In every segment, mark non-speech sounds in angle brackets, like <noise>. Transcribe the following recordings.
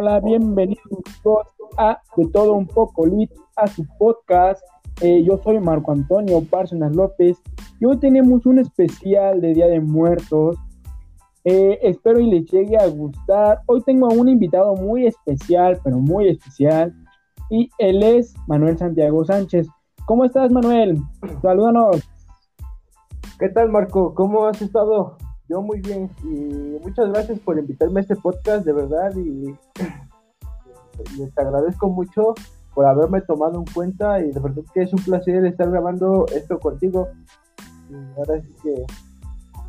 Hola, bienvenidos a De Todo Un Poco Lit, a su podcast. Eh, yo soy Marco Antonio Bárcenas López y hoy tenemos un especial de Día de Muertos. Eh, espero y les llegue a gustar. Hoy tengo a un invitado muy especial, pero muy especial, y él es Manuel Santiago Sánchez. ¿Cómo estás, Manuel? Salúdanos. ¿Qué tal, Marco? ¿Cómo has estado? Yo muy bien y muchas gracias por invitarme a este podcast, de verdad, y les agradezco mucho por haberme tomado en cuenta y de verdad que es un placer estar grabando esto contigo. Y ahora sí que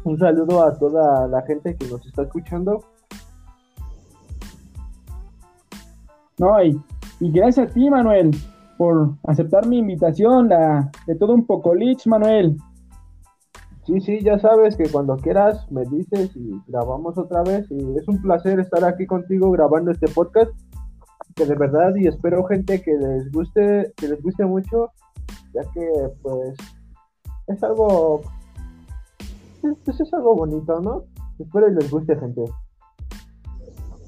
un saludo a toda la gente que nos está escuchando. No, y, gracias a ti, Manuel, por aceptar mi invitación de todo un poco, Lich, Manuel. Sí, sí, ya sabes que cuando quieras me dices y grabamos otra vez. Y es un placer estar aquí contigo grabando este podcast. Que de verdad y espero gente que les guste, que les guste mucho, ya que pues es algo, pues es algo bonito, ¿no? Espero y les guste gente.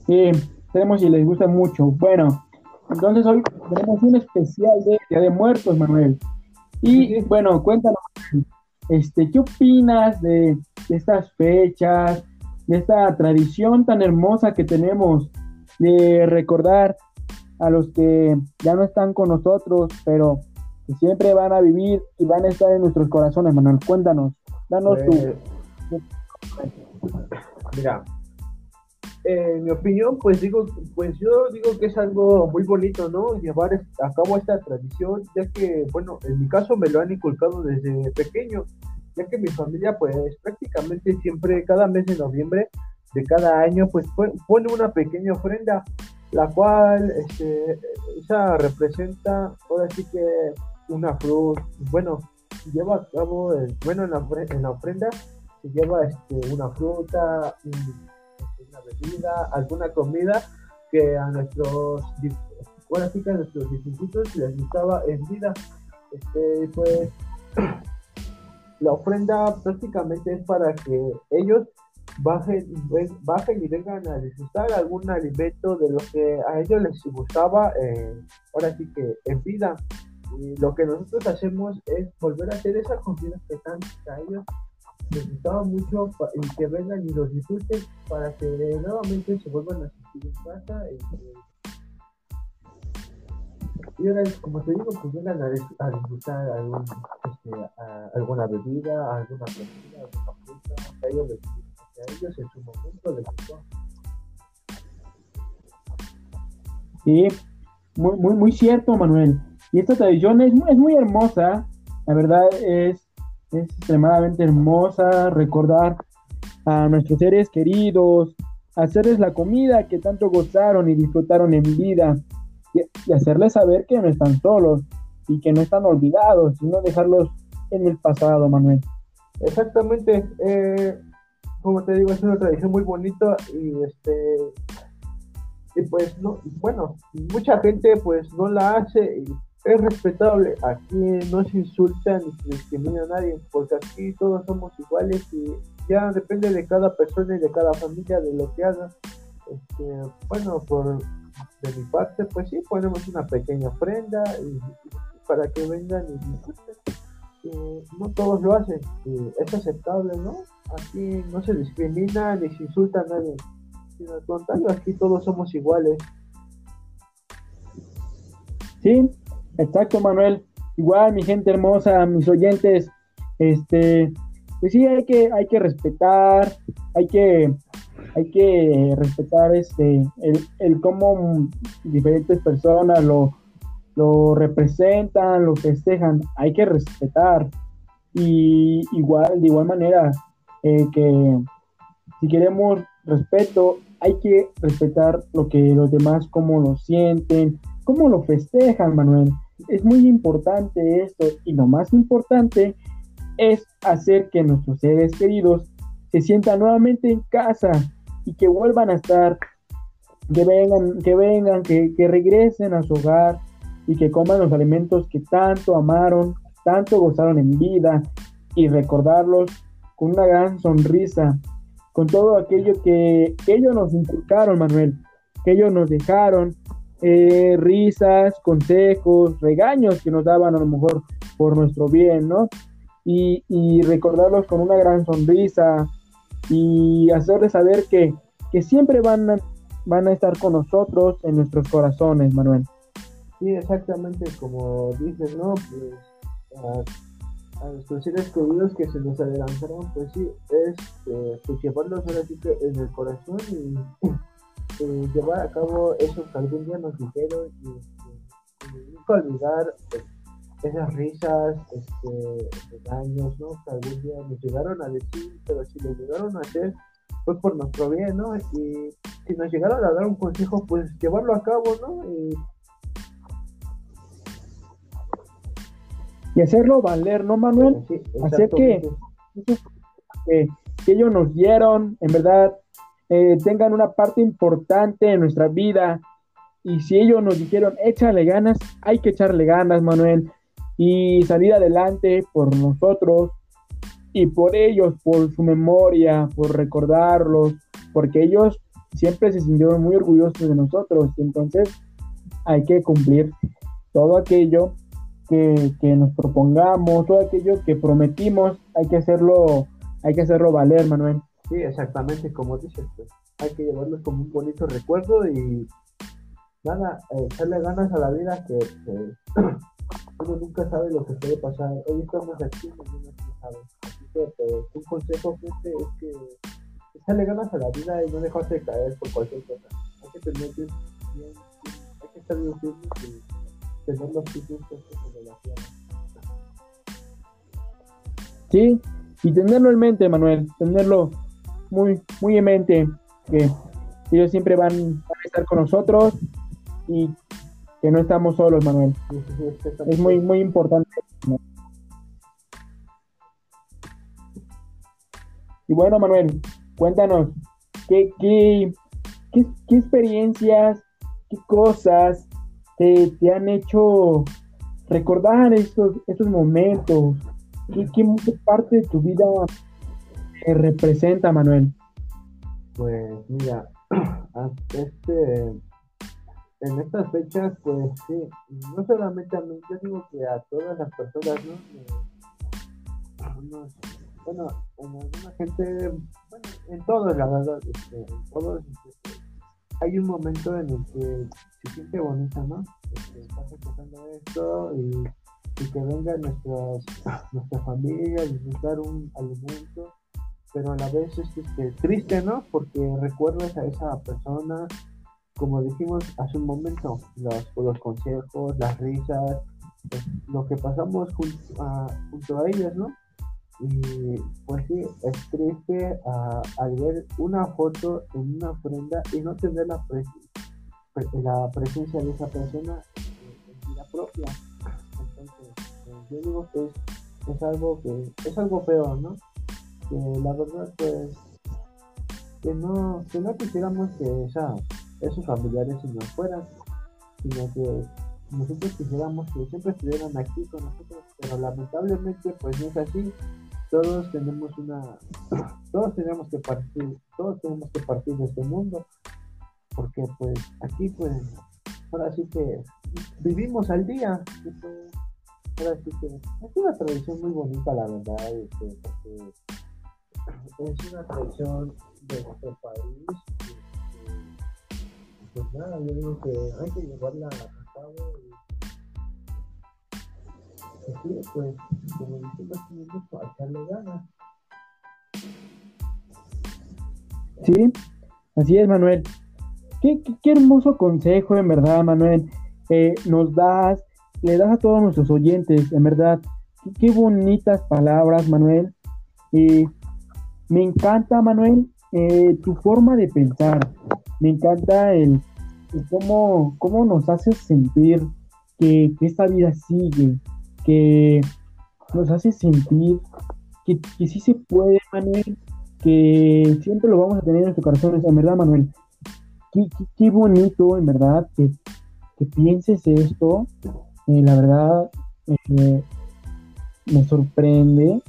Sí, esperemos y les guste mucho. Bueno, entonces hoy tenemos un especial de Día de Muertos, Manuel. Y bueno, cuéntanos este, ¿Qué opinas de, estas fechas, de esta tradición tan hermosa que tenemos de recordar a los que ya no están con nosotros, pero que siempre van a vivir y van a estar en nuestros corazones, Manuel? Cuéntanos, danos tu... Pues, mira, en mi opinión, pues digo, pues yo digo que es algo muy bonito, ¿no? Llevar a cabo esta tradición, ya que, bueno, en mi caso me lo han inculcado desde pequeño, ya que mi familia, pues prácticamente siempre, cada mes de noviembre de cada año, pues pone una pequeña ofrenda, la cual, este, esa representa, ahora sí que una fruta, bueno, lleva a cabo, bueno, en la, en la ofrenda se lleva este, una fruta, una bebida, alguna comida que a nuestros, bueno, así que a nuestros institutos les gustaba en vida. Este, pues <clears throat> la ofrenda prácticamente es para que ellos bajen, bajen y vengan a disfrutar algún alimento de lo que a ellos les gustaba, eh, ahora sí que en vida. Y lo que nosotros hacemos es volver a hacer esa comida que tanto a ellos les gustaba mucho que vengan y los disfruten para que nuevamente se vuelvan a sentir en casa. Y, ahora, como te digo, pues vengan a, disfrutar algún, este, alguna bebida, alguna comida, alguna fruta, ellos, les, a ellos en su momento les gustó. Sí, muy, muy, muy cierto, Manuel. Y esta tradición es es muy hermosa. La verdad es es extremadamente hermosa recordar a nuestros seres queridos, hacerles la comida que tanto gozaron y disfrutaron en vida y, hacerles saber que no están solos y que no están olvidados, sino dejarlos en el pasado, Manuel. Exactamente. Eh, como te digo, es una tradición muy bonita y este y pues no, bueno, mucha gente pues no la hace y es respetable. Aquí no se insulta ni se discrimina a nadie, porque aquí todos somos iguales y ya depende de cada persona y de cada familia de lo que haga. Este, bueno, por de mi parte, pues sí, ponemos una pequeña ofrenda y, para que vengan y disfruten. no todos lo hacen, es aceptable, ¿no? Aquí no se discrimina ni se insulta a nadie, sino al contrario, aquí todos somos iguales. Sí, Exacto, Manuel. Igual, mi gente hermosa, mis oyentes, este, pues sí, hay que, hay que respetar, hay que, hay que respetar este, el, el cómo diferentes personas lo, lo representan, lo festejan, hay que respetar. Y igual, de igual manera, eh, que si queremos respeto, hay que respetar lo que los demás, cómo lo sienten, cómo lo festejan, Manuel es muy importante esto y lo más importante es hacer que nuestros seres queridos se sientan nuevamente en casa y que vuelvan a estar, que vengan, que vengan, que, que regresen a su hogar y que coman los alimentos que tanto amaron, tanto gozaron en vida y recordarlos con una gran sonrisa, con todo aquello que ellos nos inculcaron, Manuel. que ellos nos dejaron, eh, risas, consejos, regaños que nos daban a lo mejor por nuestro bien, ¿no? Y, recordarlos con una gran sonrisa y hacerles saber que, que siempre van a, van a estar con nosotros en nuestros corazones, Manuel. Sí, exactamente como dices, ¿no? Pues, a, nuestros seres queridos que se nos adelantaron, pues sí, es eh, pues llevarlos ahora sí que en el corazón y llevar a cabo eso que algún día nos dijeron y, este, nunca olvidar pues, esas risas, este, daños, ¿no? Que algún día nos llegaron a decir, pero si lo llegaron a hacer, fue por nuestro bien, ¿no? Y si nos llegaron a dar un consejo, pues llevarlo a cabo, ¿no? Y, hacerlo valer, ¿no, Manuel? Hacer que, que, ellos nos dieron, en verdad, eh, tengan una parte importante en nuestra vida. Y si ellos nos dijeron, échale ganas, hay que echarle ganas, Manuel, y salir adelante por nosotros y por ellos, por su memoria, por recordarlos, porque ellos siempre se sintieron muy orgullosos de nosotros. Entonces, hay que cumplir todo aquello que, que, nos propongamos, todo aquello que prometimos, hay que hacerlo, hay que hacerlo valer, Manuel. Sí, exactamente, como dices, pues, hay que llevarlos como un bonito recuerdo y nada, eh, echarle ganas a la vida que, <clears throat> uno nunca sabe lo que puede pasar. Hoy estamos aquí, mañana no sabe. Así que pues, un consejo gente es que echarle ganas a la vida y no dejarse caer por cualquier cosa. Hay que tener bien, hay que estar bien firmes y tener los en relación. Sí, y tenerlo en mente, Manuel, tenerlo muy, muy en mente que ellos siempre van, a estar con nosotros y que no estamos solos, Manuel. Es muy, muy importante. Y bueno, Manuel, cuéntanos, ¿qué, qué, qué, experiencias, qué cosas te, te, han hecho recordar estos, estos momentos? ¿Qué, qué parte de tu vida representa, Manuel? Pues mira, <clears throat> este, en estas fechas, pues sí, no solamente a mí, yo digo que a todas las personas, ¿no? bueno, en alguna gente, bueno, en todos, la verdad, este, en todos, este, hay un momento en el que se siente bonita, ¿no? Este, estás escuchando esto y, y que venga nuestras, nuestra familia a disfrutar un alimento pero a la vez es este, triste, ¿no? Porque recuerdas a esa persona, como dijimos hace un momento, los, los consejos, las risas, pues, lo que pasamos junto a, junto a ellas, ¿no? Y pues sí, es triste uh, al ver una foto en una ofrenda y no tener la, la presencia de esa persona en vida propia. Entonces, pues, yo digo que es, es algo que es algo peor, ¿no? La verdad pues que no, que no quisiéramos que esos familiares se nos fueran, sino que nosotros quisiéramos que siempre estuvieran aquí con nosotros, pero lamentablemente pues no es así. Todos tenemos una, <coughs> todos tenemos que partir, todos tenemos que partir de este mundo, porque pues aquí pues ahora sí que vivimos al día, pues, ahora sí que es una tradición muy bonita la verdad, este, porque es una tradición de nuestro país. pues nada, yo digo que hay que llevarla a cabo y así, pues, como decimos, para echarle ganas. Sí, así es, Manuel. Qué, qué, hermoso consejo, en verdad, Manuel. Eh, nos das, le das a todos nuestros oyentes, en verdad. Qué, qué bonitas palabras, Manuel. Y me encanta, Manuel, eh, tu forma de pensar. Me encanta el, cómo, cómo, nos haces sentir que, esta vida sigue, que nos hace sentir que, que, sí se puede, Manuel, que siempre lo vamos a tener en nuestro corazón. En verdad, Manuel, qué, qué, bonito, en verdad, que, pienses esto. Eh, la verdad, eh, me sorprende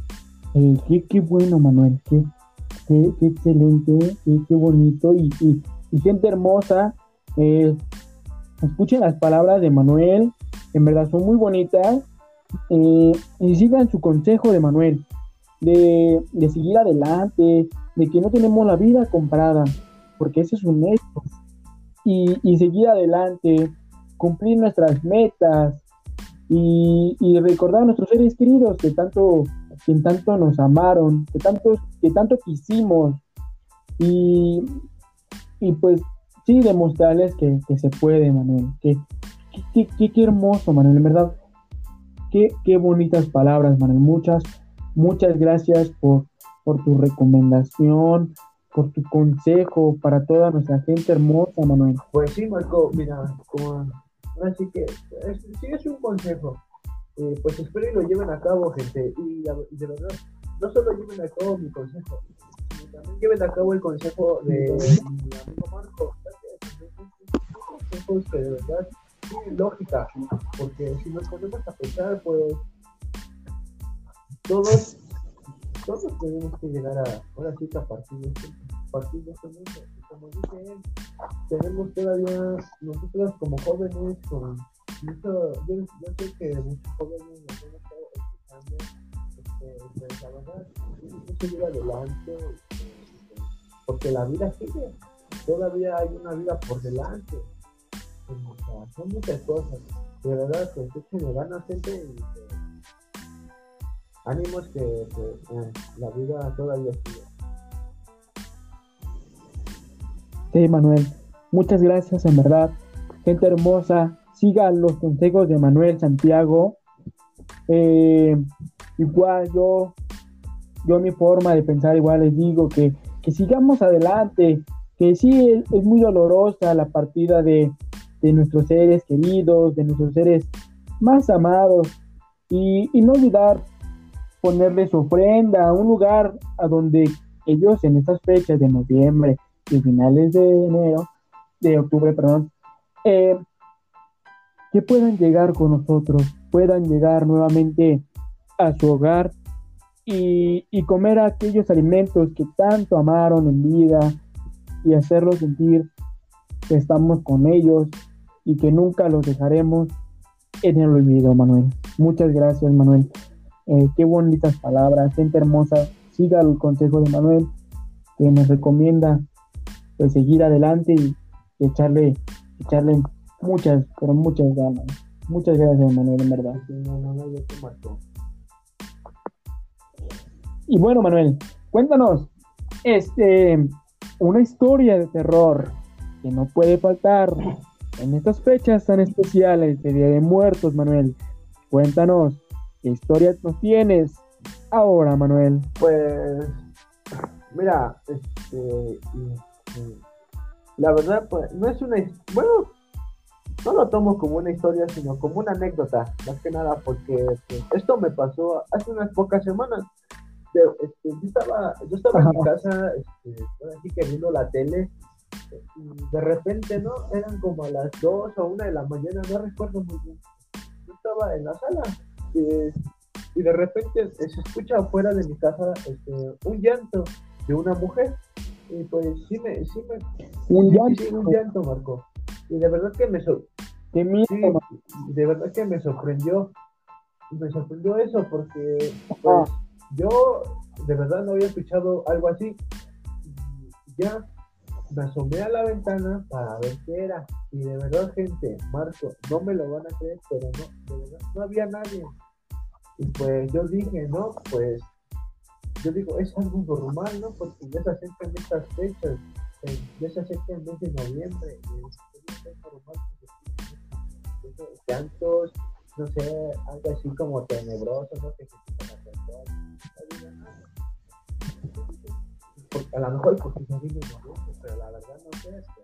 eh, qué, bueno, Manuel, qué, qué, excelente, qué, bonito y, gente hermosa Eh, escuchen las palabras de Manuel, en verdad son muy bonitas. Eh, y sigan su consejo de Manuel, de, seguir adelante, de que no tenemos la vida comprada, porque ese es un hecho. Y, y seguir adelante, cumplir nuestras metas y, y, recordar a nuestros seres queridos que tanto, que tanto nos amaron, que tanto, que tanto quisimos. Y, y pues sí, demostrarles que, se puede, Manuel. Que, qué, hermoso, Manuel, en verdad. Qué, qué bonitas palabras, Manuel. Muchas, muchas gracias por, por tu recomendación, por tu consejo para toda nuestra gente hermosa, Manuel. Pues sí, Marco, mira, así que sí es un consejo. Eh, pues espero y lo lleven a cabo, gente. Y, de verdad, no solo lleven a cabo mi consejo, sino también lleven a cabo el consejo de mi amigo Marco consejos que de verdad tienen lógica, porque si nos ponemos a pensar, pues todos, todos tenemos que llegar a, ahora sí a partir de este, partir de este mundo. Como dice él, tenemos todavía, nosotros como jóvenes, con yo, yo sé que muchos jóvenes nos hemos estado escuchando, este, pues hay que seguir adelante, este, porque la vida sigue todavía hay una vida por delante. son muchas cosas. De verdad, que echen ganas, gente, y que, ánimos que, eh, la vida todavía sigue. Sí, Manuel, muchas gracias, en verdad. Gente hermosa, sigan los consejos de Manuel Santiago. Eh, igual yo, yo mi forma de pensar, igual les digo que, que sigamos adelante, que sí es, muy dolorosa la partida de, nuestros seres queridos, de nuestros seres más amados, y, no olvidar ponerles ofrenda, un lugar a donde ellos en estas fechas de noviembre y finales de enero, de octubre, perdón, eh, que puedan llegar con nosotros, puedan llegar nuevamente a su hogar y, y comer aquellos alimentos que tanto amaron en vida, y hacerlos sentir que estamos con ellos y que nunca los dejaremos en el olvido, Manuel. Muchas gracias, Manuel. Eh, qué bonitas palabras, gente hermosa. Siga el consejo de Manuel, que nos recomienda pues, seguir adelante y, echarle, echarle muchas, pero muchas ganas. Muchas gracias, Manuel, en verdad. Y bueno, Manuel, cuéntanos, este, una historia de terror que no puede faltar en estas fechas tan especiales de Día de Muertos, Manuel. Cuéntanos, ¿qué historia nos tienes ahora, Manuel? Pues, mira, este, la verdad, pues, no es una, bueno, no lo tomo como una historia, sino como una anécdota, más que nada, porque pues, esto me pasó hace unas pocas semanas. Este, yo estaba, yo estaba en mi casa, este, así que viendo la tele, y de repente, ¿no? Eran como a las 2 o 1 de la mañana, no recuerdo muy bien. Yo estaba en la sala y, de repente se escucha afuera de mi casa este, un llanto de una mujer. Y pues sí me, sí me, un llanto, sí, un llanto, Marco. Y de verdad que me, Qué miedo, de verdad que me sorprendió. Me sorprendió eso porque pues, yo de verdad no había escuchado algo así. Ya me asomé a la ventana para ver qué era. Y de verdad, gente, Marco, no me lo van a creer, pero no, de verdad, no había nadie. Y pues yo dije, no, pues, yo digo, es algo normal, ¿no? Porque ya se acercan estas fechas, eh, ya se acercan el mes de noviembre, y es llantos, no sé, algo así como tenebroso, ¿no? Que se a lo mejor porque gusto, pero la verdad no sé, este,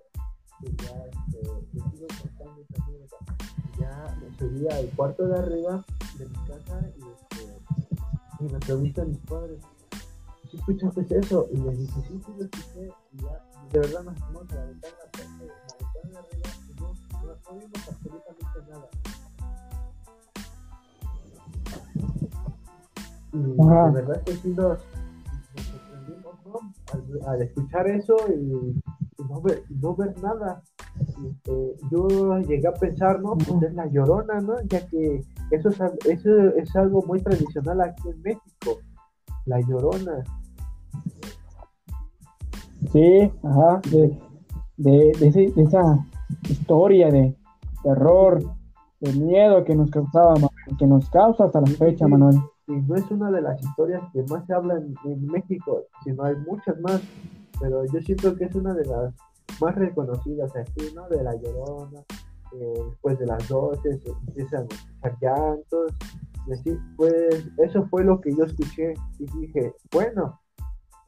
que ya este, sigo contando esta Ya subí al cuarto de arriba de mi casa y, este, y me preguntan mis padres, ¿sí escuchaste eso? Y les dije, sí, sí escuché, y ya, de verdad nos la ventana, la no, no, no vimos absolutamente nada. Y de verdad que sí nos al, escuchar eso y, no, ver, no, ver, nada. este, yo llegué a pensar, ¿no? Pues es la llorona, ¿no? Ya que eso es, eso es algo muy tradicional aquí en México, la llorona. Sí, ajá, de, de, de, esa historia de terror, de miedo que nos causaba, que nos causa hasta la fecha, Manuel. Y no es una de las historias que más se hablan en México, sino hay muchas más, pero yo siento que es una de las más reconocidas aquí, ¿no? De La Llorona, eh, después de las 12 se empiezan a escuchar llantos, y así, pues eso fue lo que yo escuché y dije, bueno,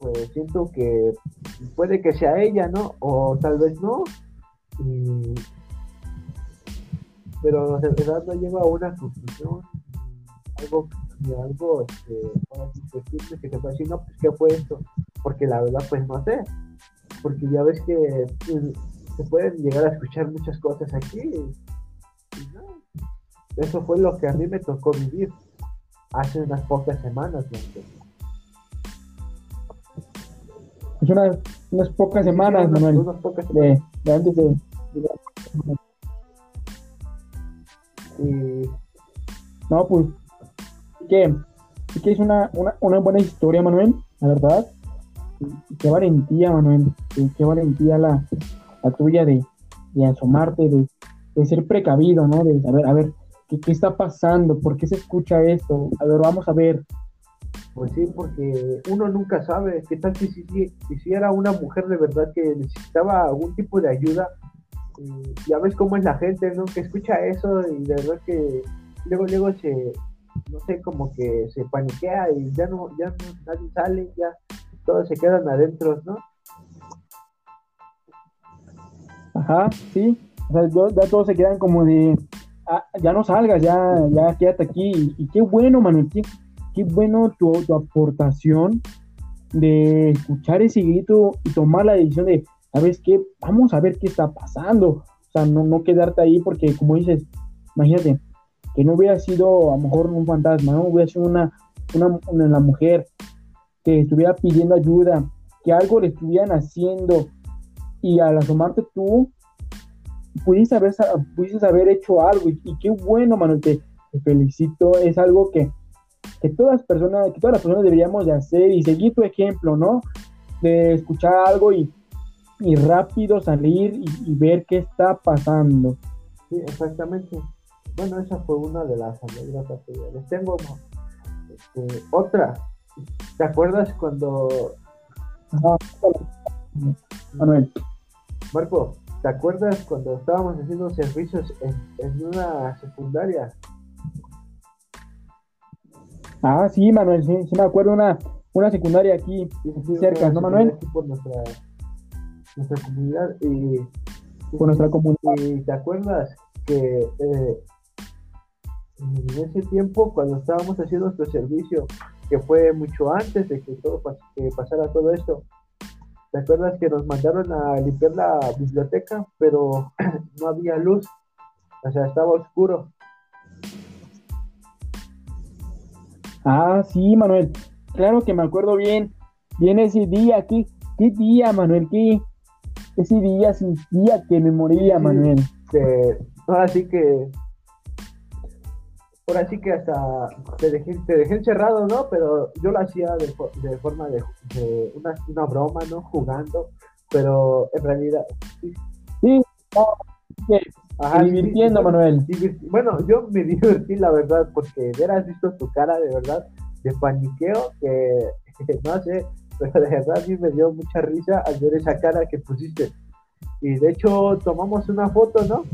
pues siento que puede que sea ella, ¿no? O tal vez no, y... pero en realidad no lleva a una conclusión, algo, algo este, que se puede decir, no, pues ¿qué fue esto? Porque la verdad, pues no sé porque ya ves que pues, se pueden llegar a escuchar muchas cosas aquí. Eso fue lo que a mí me tocó vivir hace unas pocas semanas. Hace unas, unas pocas semanas, Manuel. Unas pocas semanas. De, antes de... No, pues, que, que es una, una, una buena historia, Manuel, la verdad qué valentía, Manuel, qué, valentía la, tuya de, asomarte, de, ser precavido, ¿no? De saber, a ver, ¿qué, ¿qué, está pasando? ¿Por qué se escucha esto? A ver, vamos a ver. Pues sí, porque uno nunca sabe qué tal si, si, era una mujer de verdad que necesitaba algún tipo de ayuda. ya ves cómo es la gente, ¿no? Que escucha eso y de verdad que luego, luego se, no sé, como que se paniquea y ya no, ya no, nadie sale, ya todos se quedan adentro, ¿no? Ajá, sí. O sea, ya todos se quedan como de, ah, ya no salgas, ya, ya quédate aquí. Y, qué bueno, Manuel, bueno tu, aportación de escuchar ese grito y tomar la decisión de, ¿sabes qué? Vamos a ver qué está pasando. O sea, no, no quedarte ahí porque, como dices, imagínate, que no hubiera sido a lo mejor un fantasma, no hubiera sido una, una, una mujer, que estuviera pidiendo ayuda, que algo le estuvieran haciendo y al asomarte tú, pudiste haber, pudiste haber hecho algo y, qué bueno, Manuel, te, felicito, es algo que, que todas personas, que todas las personas deberíamos de hacer y seguir tu ejemplo, ¿no? De escuchar algo y, y rápido salir y, ver qué está pasando. Sí, exactamente. Bueno, esa fue una de las anécdotas que les tengo. Este, otra, ¿Te acuerdas cuando... Manuel. Marco, ¿te acuerdas cuando estábamos haciendo servicios en, una secundaria? Ah, sí, Manuel, sí, sí me acuerdo una, una secundaria aquí, cerca, ¿no, Manuel? Por nuestra, nuestra comunidad. Y, por nuestra comunidad. Y te acuerdas que eh, en ese tiempo, cuando estábamos haciendo nuestro servicio, que fue mucho antes de que todo que pasara todo esto. ¿Te acuerdas que nos mandaron a limpiar la biblioteca, pero <clears throat> no había luz? O sea, estaba oscuro. Ah, sí, Manuel. Claro que me acuerdo bien. Bien ese día, aquí. qué día, Manuel? ¿Qué, ese día sin día que me moría, Manuel? Así que por así que hasta te dejé, te dejé encerrado, ¿no? Pero yo lo hacía de, de forma de, una, una, broma, ¿no? Jugando, pero en realidad... Sí, sí. Divirtiendo, Manuel. bueno, yo me divertí, la verdad, porque hubieras visto tu cara de verdad de paniqueo, que <laughs> no sé, pero de verdad mí me dio mucha risa al ver esa cara que pusiste. Y de hecho tomamos una foto, ¿no?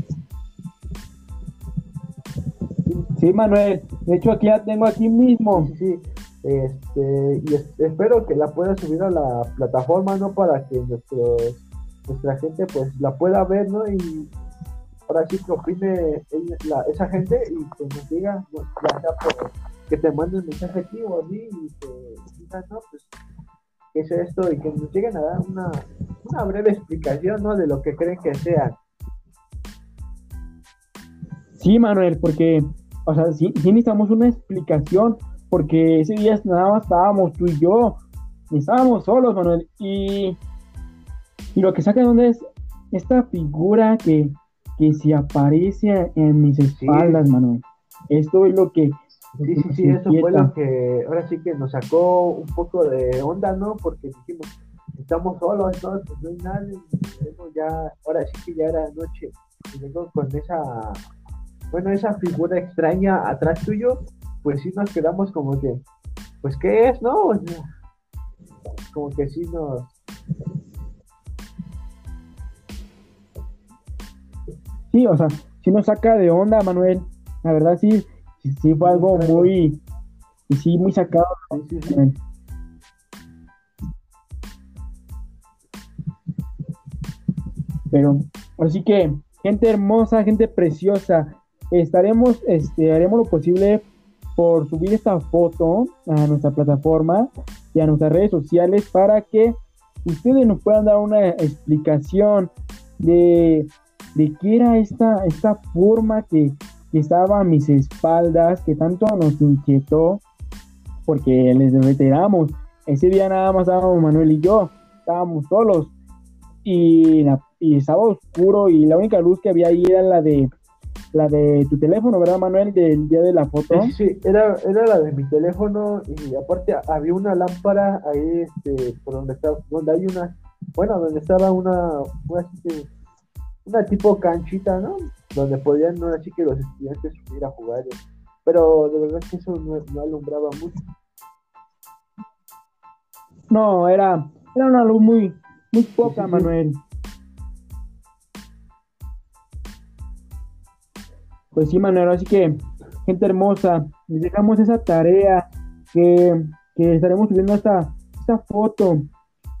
Sí, Manuel. De hecho, aquí la tengo aquí mismo. Sí, este, y espero que la pueda subir a la plataforma, ¿no? Para que nuestra gente, pues, la pueda ver, ¿no? Y ahora sí que opine esa gente y que nos diga, que te manden mensaje aquí o a mí y que digan, no, pues, ¿qué es esto? Y que nos lleguen a dar una, una breve explicación, ¿no? De lo que creen que sea. Sí, Manuel, porque o sea, sí, necesitamos una explicación, porque ese día nada más estábamos tú y yo, estábamos solos, Manuel, y, y lo que saca de donde es, esta figura que, que se aparece en mis espaldas, Manuel. Esto es lo que... Sí, sí, sí, eso fue lo que ahora sí que nos sacó un poco de onda, ¿no? Porque dijimos, estamos solos, ¿no? Pues no hay nadie, ya, ahora sí que ya era noche, y vengo con esa, bueno, esa figura extraña atrás tuyo, pues sí nos quedamos como que, pues, ¿qué es, no? como que sí nos... Sí, o sea, sí nos saca de onda, Manuel. La verdad sí, sí, fue algo muy, y sí, muy sacado. Pero, así que, gente hermosa, gente preciosa, estaremos, este, haremos lo posible por subir esta foto a nuestra plataforma y a nuestras redes sociales para que ustedes nos puedan dar una explicación de, de qué era esta, esta forma que, que, estaba a mis espaldas, que tanto nos inquietó, porque les reiteramos, ese día nada más estábamos Manuel y yo, estábamos solos y, y estaba oscuro y la única luz que había ahí era la de la de tu teléfono, ¿verdad, Manuel? Del día de la foto. Sí, sí, era, era la de mi teléfono y aparte había una lámpara ahí, este, por donde está, donde hay una, bueno, donde estaba una, una, una tipo canchita, ¿no? Donde podían, no así que los estudiantes subir a jugar. Pero de verdad que eso no, alumbraba mucho. No, era, era una luz muy, muy poca, Manuel. Pues sí, Manuel, así que, gente hermosa, les dejamos esa tarea que, estaremos subiendo esta, esta foto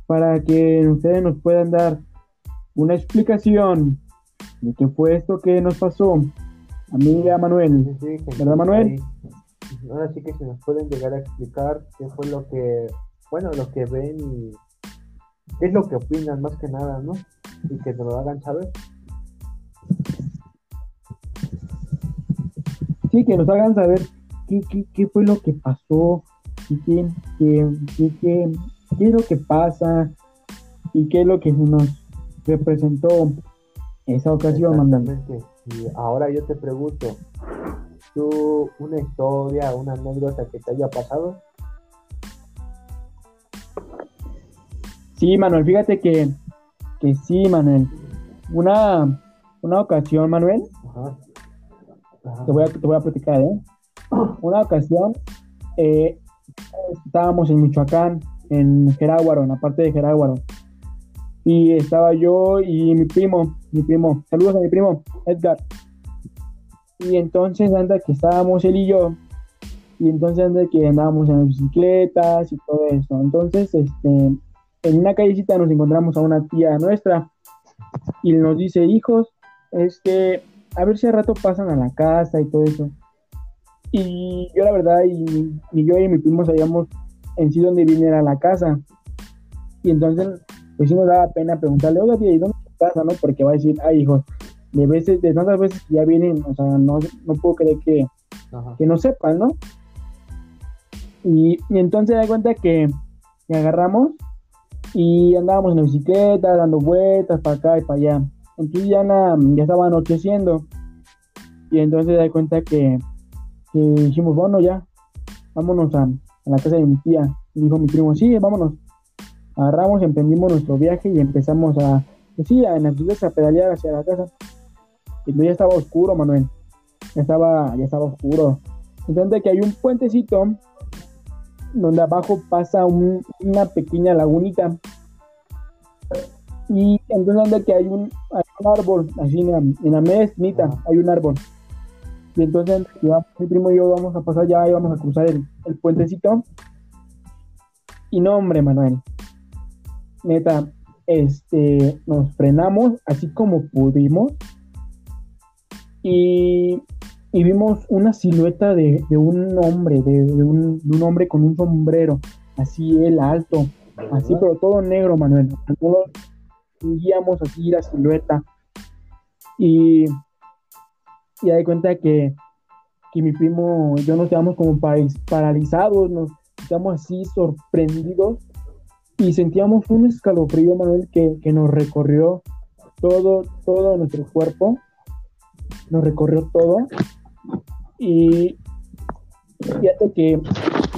para que ustedes nos puedan dar una explicación de qué fue esto que nos pasó. A mí y a Manuel. ¿Verdad, Manuel? Ahora sí que se nos pueden llegar a explicar qué fue lo que, bueno, lo que ven y qué es lo que opinan más que nada, ¿no? Y que nos lo hagan saber. que nos hagan saber qué, qué, fue lo que pasó, y qué, qué, qué, es lo que pasa y qué es lo que nos representó esa ocasión, mandante. Y ahora yo te pregunto, ¿tú una historia, una anécdota que te haya pasado? Sí, Manuel, fíjate que, que sí, Manuel. Una, una ocasión, Manuel, te voy a, te voy a platicar, ¿eh? Una ocasión eh, estábamos en Michoacán, en Jeráguaro, en la parte de Jeráguaro. Y estaba yo y mi primo, mi primo, saludos a mi primo, Edgar. Y entonces anda que estábamos él y yo, y entonces anda que andábamos en bicicletas y todo eso. Entonces, este, en una callecita nos encontramos a una tía nuestra y nos dice, hijos, es que a ver si al rato pasan a la casa y todo eso. Y yo la verdad, y, yo y mi primo sabíamos en sí dónde viene a la casa. Y entonces, pues sí nos daba pena preguntarle, oiga tía, ¿y dónde es tu casa? ¿no? Porque va a decir, ay hijo, de veces, de tantas veces ya vienen, o sea, no, no puedo creer que, que no sepan, ¿no? Y, y entonces da cuenta que, que agarramos y andábamos en la bicicleta, dando vueltas para acá y para allá. Entonces ya, ya estaba anocheciendo. Y entonces da cuenta que, que, dijimos, bueno, ya, vámonos a, la casa de mi tía. Dijo mi primo, sí, vámonos. Agarramos, emprendimos nuestro viaje y empezamos a, pues sí, en la a pedalear hacia la casa. Y ya estaba oscuro, Manuel. Ya estaba, ya estaba oscuro. Entonces que hay un puentecito donde abajo pasa una pequeña lagunita y entonces donde que hay un, árbol, así en la, en hay un árbol. Y entonces mi primo y yo vamos a pasar ya y vamos a cruzar el, puentecito. Y no, hombre, Manuel. Neta, este, nos frenamos así como pudimos. Y, vimos una silueta de, un hombre, de, un, de, un, hombre con un sombrero, así el alto, así, pero todo negro, Manuel guiamos así la silueta. Y, y de cuenta que, que mi primo y yo nos quedamos como paralizados, nos quedamos así sorprendidos y sentíamos un escalofrío, Manuel, que, que nos recorrió todo, todo nuestro cuerpo, nos recorrió todo. Y fíjate que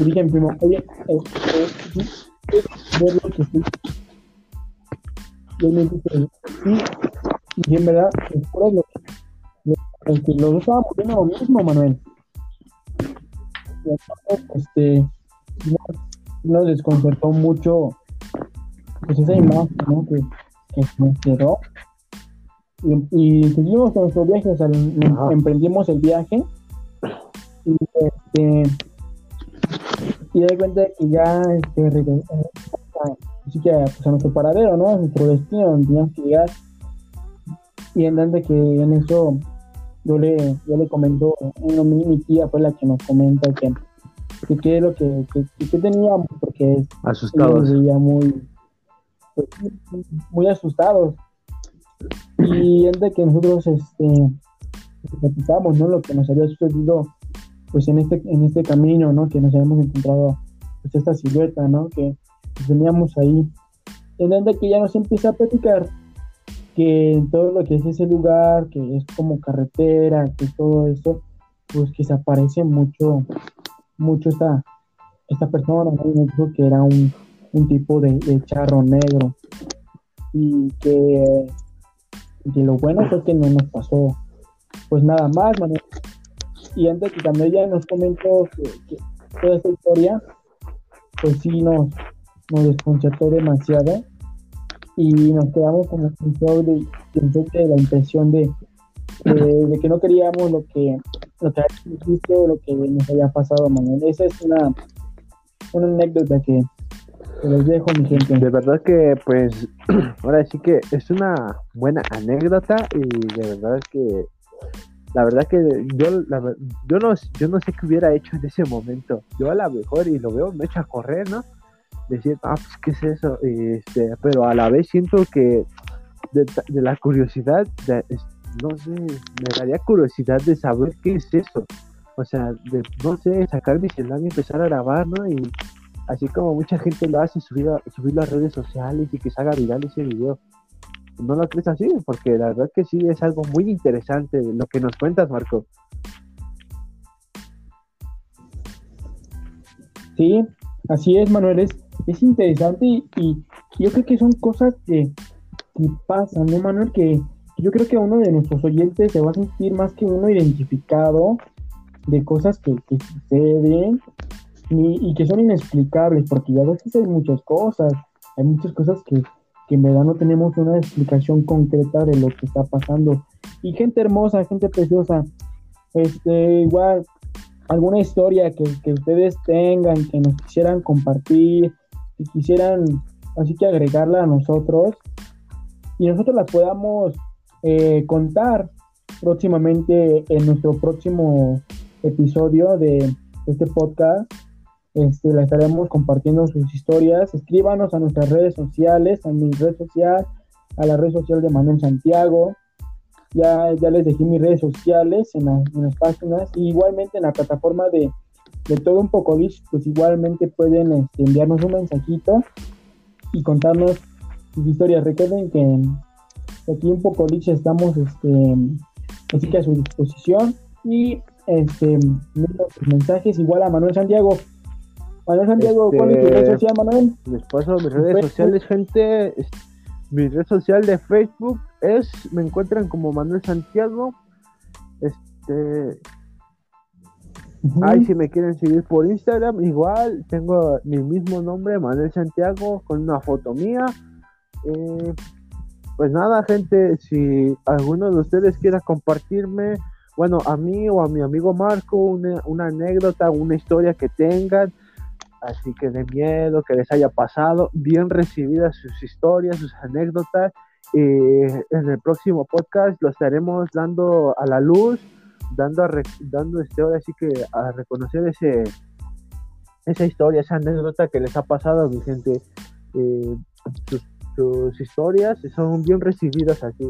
dije mi primo, oye, ver lo que sí. Y él me dice, sí, y en verdad, es lo, lo, que los dos estábamos viendo lo mismo, Manuel. Y entonces, este, nos desconcertó mucho pues esa imagen ¿no? que, que nos quedó y, y, seguimos con nuestro viaje, o sea, emprendimos el viaje y este y de cuenta que ya este así que pues, a nuestro paradero, ¿no? A nuestro destino donde teníamos que llegar y en que en eso yo le, yo le comento, mi, mi, tía fue la que nos comenta que que qué es lo que, que, teníamos, porque asustados. muy, muy asustados. Y es de que nosotros este, platicamos, ¿no? Lo que nos había sucedido pues en este, en este camino, ¿no? Que nos habíamos encontrado pues esta silueta, ¿no? Que teníamos ahí. En donde que ya nos empieza a platicar que todo lo que es ese lugar, que es como carretera, que todo eso, pues que se aparece mucho, mucho esta, esta persona, ¿no? que era un, un tipo de, charro negro. Y que, que, lo bueno fue que no nos pasó pues nada más, Y antes cuando ella nos comentó toda esta historia, pues sí nos, nos desconcertó demasiado. Y nos quedamos la de, de, la impresión de, de, que no queríamos lo que lo que visto, lo que nos había pasado, Manuel. Esa es una, una anécdota que, De verdad que, pues, <clears throat> ahora sí que es una buena anécdota y de verdad que, la verdad que yo, yo, no, yo no sé qué hubiera hecho en ese momento. Yo a lo mejor, y lo veo, me echa a correr, ¿no? Decir, ah, pues, ¿qué es eso? Este, pero a la vez siento que de, la curiosidad, no sé, me daría curiosidad de saber qué es eso. O sea, de, no sé, sacar mi celular y empezar a grabar, ¿no? Y así como mucha gente lo hace, subir a, redes sociales y que se haga viral ese video. ¿No lo crees así? Porque la verdad que sí es algo muy interesante lo que nos cuentas, Marco. Sí, así es, Manuel. Es, es interesante y, yo creo que son cosas que, que pasan, ¿no, Manuel? Que, yo creo que uno de nuestros oyentes se va a sentir más que uno identificado de cosas que, suceden y, que son inexplicables, porque a veces hay muchas cosas, hay muchas cosas que, en verdad no tenemos una explicación concreta de lo que está pasando. Y gente hermosa, gente preciosa, este, igual, alguna historia que, que ustedes tengan, que nos quisieran compartir, que quisieran así que agregarla a nosotros, y nosotros la podamos eh, contar próximamente en nuestro próximo episodio de este podcast. Este, la estaremos compartiendo sus historias. Escríbanos a nuestras redes sociales, a mi red social, a la red social de Manuel Santiago. Ya, ya les dejé mis redes sociales en, las páginas. Y igualmente en la plataforma de, de Todo Un Poco pues igualmente pueden este, enviarnos un mensajito y contarnos sus historias. Recuerden que aquí un poco Lich estamos este, así que a su disposición y este mensajes igual a Manuel Santiago. Manuel Santiago, ¿cuál es tu red este, social, Manuel? Les paso mis redes sociales, gente. Mi red social de Facebook es, me encuentran como Manuel Santiago. Este, Ahí si me quieren seguir por Instagram, igual tengo mi mismo nombre, Manuel Santiago, con una foto mía. Eh, pues nada, gente, si alguno de ustedes quiera compartirme, bueno, a mí o a mi amigo Marco, una, anécdota, una historia que tengan, así que de miedo, que les haya pasado, bien recibidas sus historias, sus anécdotas. en el próximo podcast lo estaremos dando a la luz, dando, a dando este, ahora sí que a reconocer ese, esa historia, esa anécdota que les ha pasado a mi gente. Eh, sus historias son bien recibidas aquí.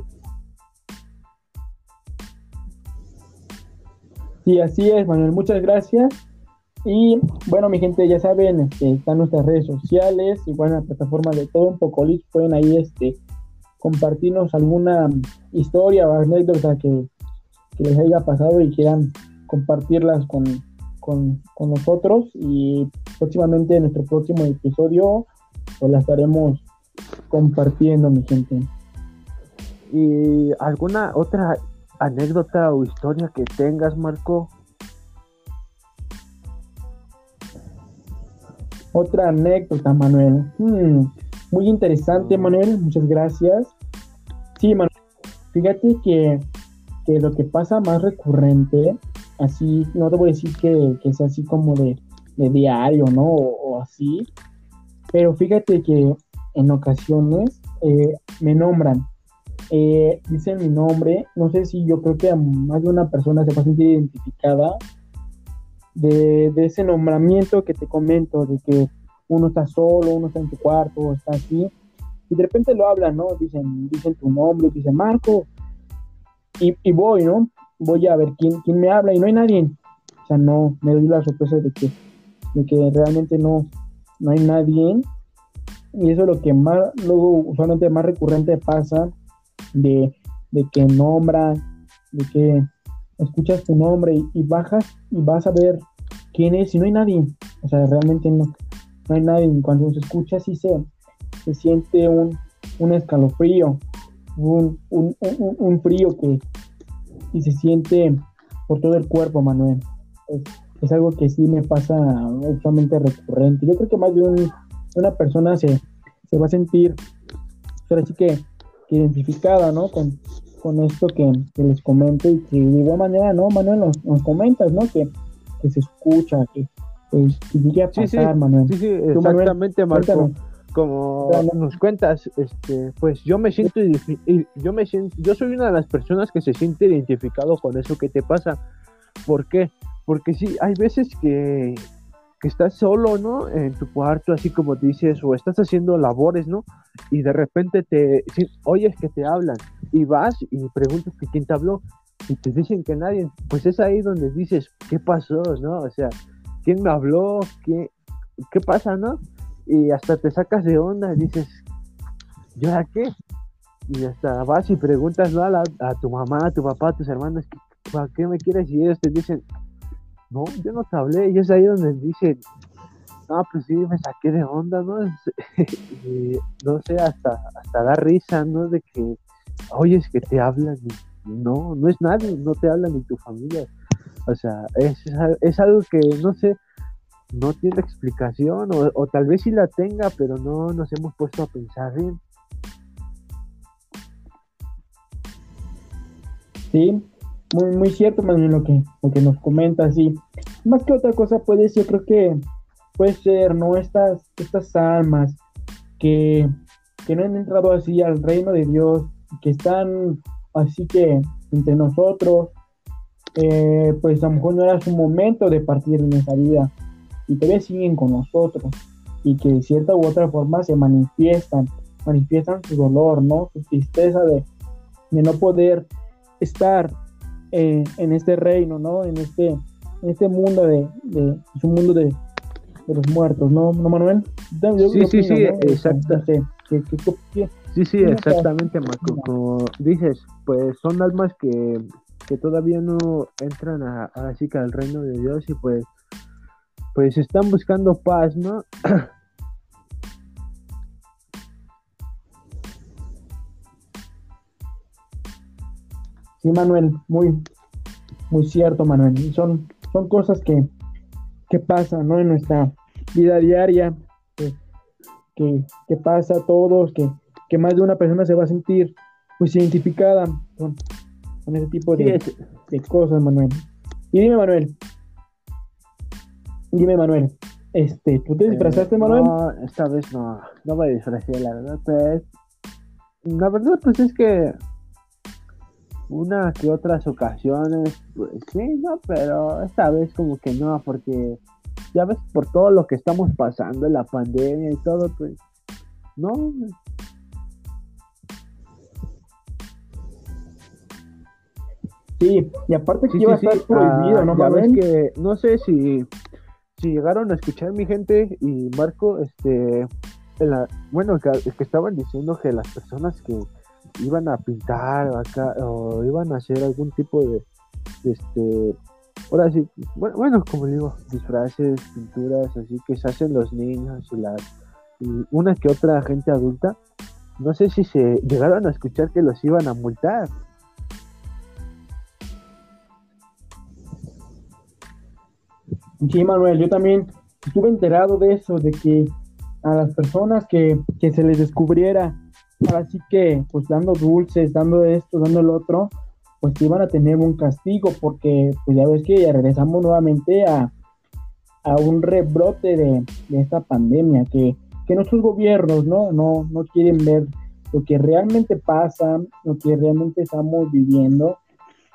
Sí, así es, Manuel. Muchas gracias. Y bueno, mi gente, ya saben, este, están nuestras redes sociales, y bueno, la plataforma de todo un poco pueden ahí este, compartirnos alguna historia o anécdota que, les haya pasado y quieran compartirlas con, con, nosotros y próximamente en nuestro próximo episodio pues la estaremos compartiendo mi gente. ¿Y alguna otra anécdota o historia que tengas, Marco? Otra anécdota, Manuel. Hmm, muy interesante, Manuel. Muchas gracias. Sí, Manuel. Fíjate que, lo que pasa más recurrente, así, no te voy a decir que, que sea así como de, diario, ¿no? O, así. Pero fíjate que en ocasiones eh, me nombran. Eh, dicen mi nombre, no sé si yo creo que más de una persona se va a sentir identificada de, ese nombramiento que te comento, de que uno está solo, uno está en tu cuarto, está así, y de repente lo hablan, ¿no? Dicen, dicen tu nombre, dicen Marco, y, voy, ¿no? Voy a ver quién, quién me habla y no hay nadie. O sea, no, me doy la sorpresa de que, de que realmente no, no hay nadie. Y eso es lo que más, luego usualmente más recurrente pasa, de, de que nombra, de que escuchas tu nombre y, bajas y vas a ver quién es y no hay nadie. O sea, realmente no, no hay nadie. Cuando se escucha sí se, se siente un, un escalofrío, un, un, un, frío que y se siente por todo el cuerpo, Manuel. Es, algo que sí me pasa usualmente recurrente. Yo creo que más de una persona se, se va a sentir, ahora sí que, que identificada, ¿no? Con, con esto que, les comento y que de igual manera, ¿no, Manuel? Nos, comentas, ¿no? Que, se escucha, que, que, llegue a pasar, Manuel. Sí, sí, exactamente, Marco. Como nos cuentas, este, pues yo me siento, yo me siento, yo soy una de las personas que se siente identificado con eso que te pasa. ¿Por qué? Porque sí, hay veces que, que estás solo, ¿no? En tu cuarto, así como dices, o estás haciendo labores, ¿no? Y de repente te oyes que te hablan y vas y preguntas que quién te habló y te dicen que nadie, pues es ahí donde dices, ¿qué pasó, no? O sea, ¿quién me habló? ¿Qué, qué pasa, no? Y hasta te sacas de onda y dices, ¿yo a qué? Y hasta vas y preguntas ¿no? a, a, tu mamá, a tu papá, a tus hermanos, ¿para qué me quieres? Y ellos te dicen, no, yo no te hablé. Y es ahí donde dicen, no, pues sí, me saqué de onda, ¿no? <laughs> y, no sé, hasta, hasta da risa, ¿no? De que oyes que te hablan y no, no es nadie, no te hablan ni tu familia. O sea, es, es algo que no sé, no tiene explicación o, tal vez sí la tenga, pero no nos hemos puesto a pensar bien. Sí, muy, muy cierto, Manuel, lo que, lo que nos comentas. Y más que otra cosa, puede ser, yo creo que puede ser, ¿no? Estas, estas almas que, que no han entrado así al reino de Dios, que están así que entre nosotros, eh, pues a lo mejor no era su momento de partir en esa vida y todavía siguen con nosotros y que de cierta u otra forma se manifiestan, manifiestan su dolor, ¿no? Su tristeza de, de no poder estar eh, en este reino, ¿no? En este, en este mundo de, de es un mundo de, de los muertos, ¿no, ¿No Manuel? sí, sí, sí, exacto. Sí, sí, exactamente, Marco. Como dices, pues son almas que, que todavía no entran a, así que al reino de Dios y pues, pues están buscando paz, ¿no? <coughs> Sí, Manuel, muy, muy cierto, Manuel. Son, son cosas que, que pasan, ¿no? En nuestra vida diaria, que, que pasa a todos, que, que más de una persona se va a sentir pues identificada con, ese tipo de, cosas, Manuel. Y dime, Manuel. Dime, Manuel. Este, ¿tú te eh, disfrazaste, Manuel? No, esta vez no, no me disfrazé, la verdad, pues. La verdad, pues es que una que otras ocasiones, pues sí, no, pero esta vez como que no, porque ya ves por todo lo que estamos pasando, la pandemia y todo, pues no, Sí, y aparte que iba a estar prohibido, ah, ¿no? Ya que, no sé si, si llegaron a escuchar mi gente y Marco, este, la, bueno, que, que estaban diciendo que las personas que, iban a pintar acá o iban a hacer algún tipo de, este ahora sí bueno, bueno como digo disfraces pinturas así que se hacen los niños y las y una que otra gente adulta no sé si se llegaron a escuchar que los iban a multar Sí, Manuel, yo también estuve enterado de eso, de que a las personas que, que se les descubriera, así que pues dando dulces, dando esto, dando el otro, pues iban a tener un castigo, porque pues ya ves que ya regresamos nuevamente a, a un rebrote de, de esta pandemia, que, que, nuestros gobiernos ¿no? No, no quieren ver lo que realmente pasa, lo que realmente estamos viviendo,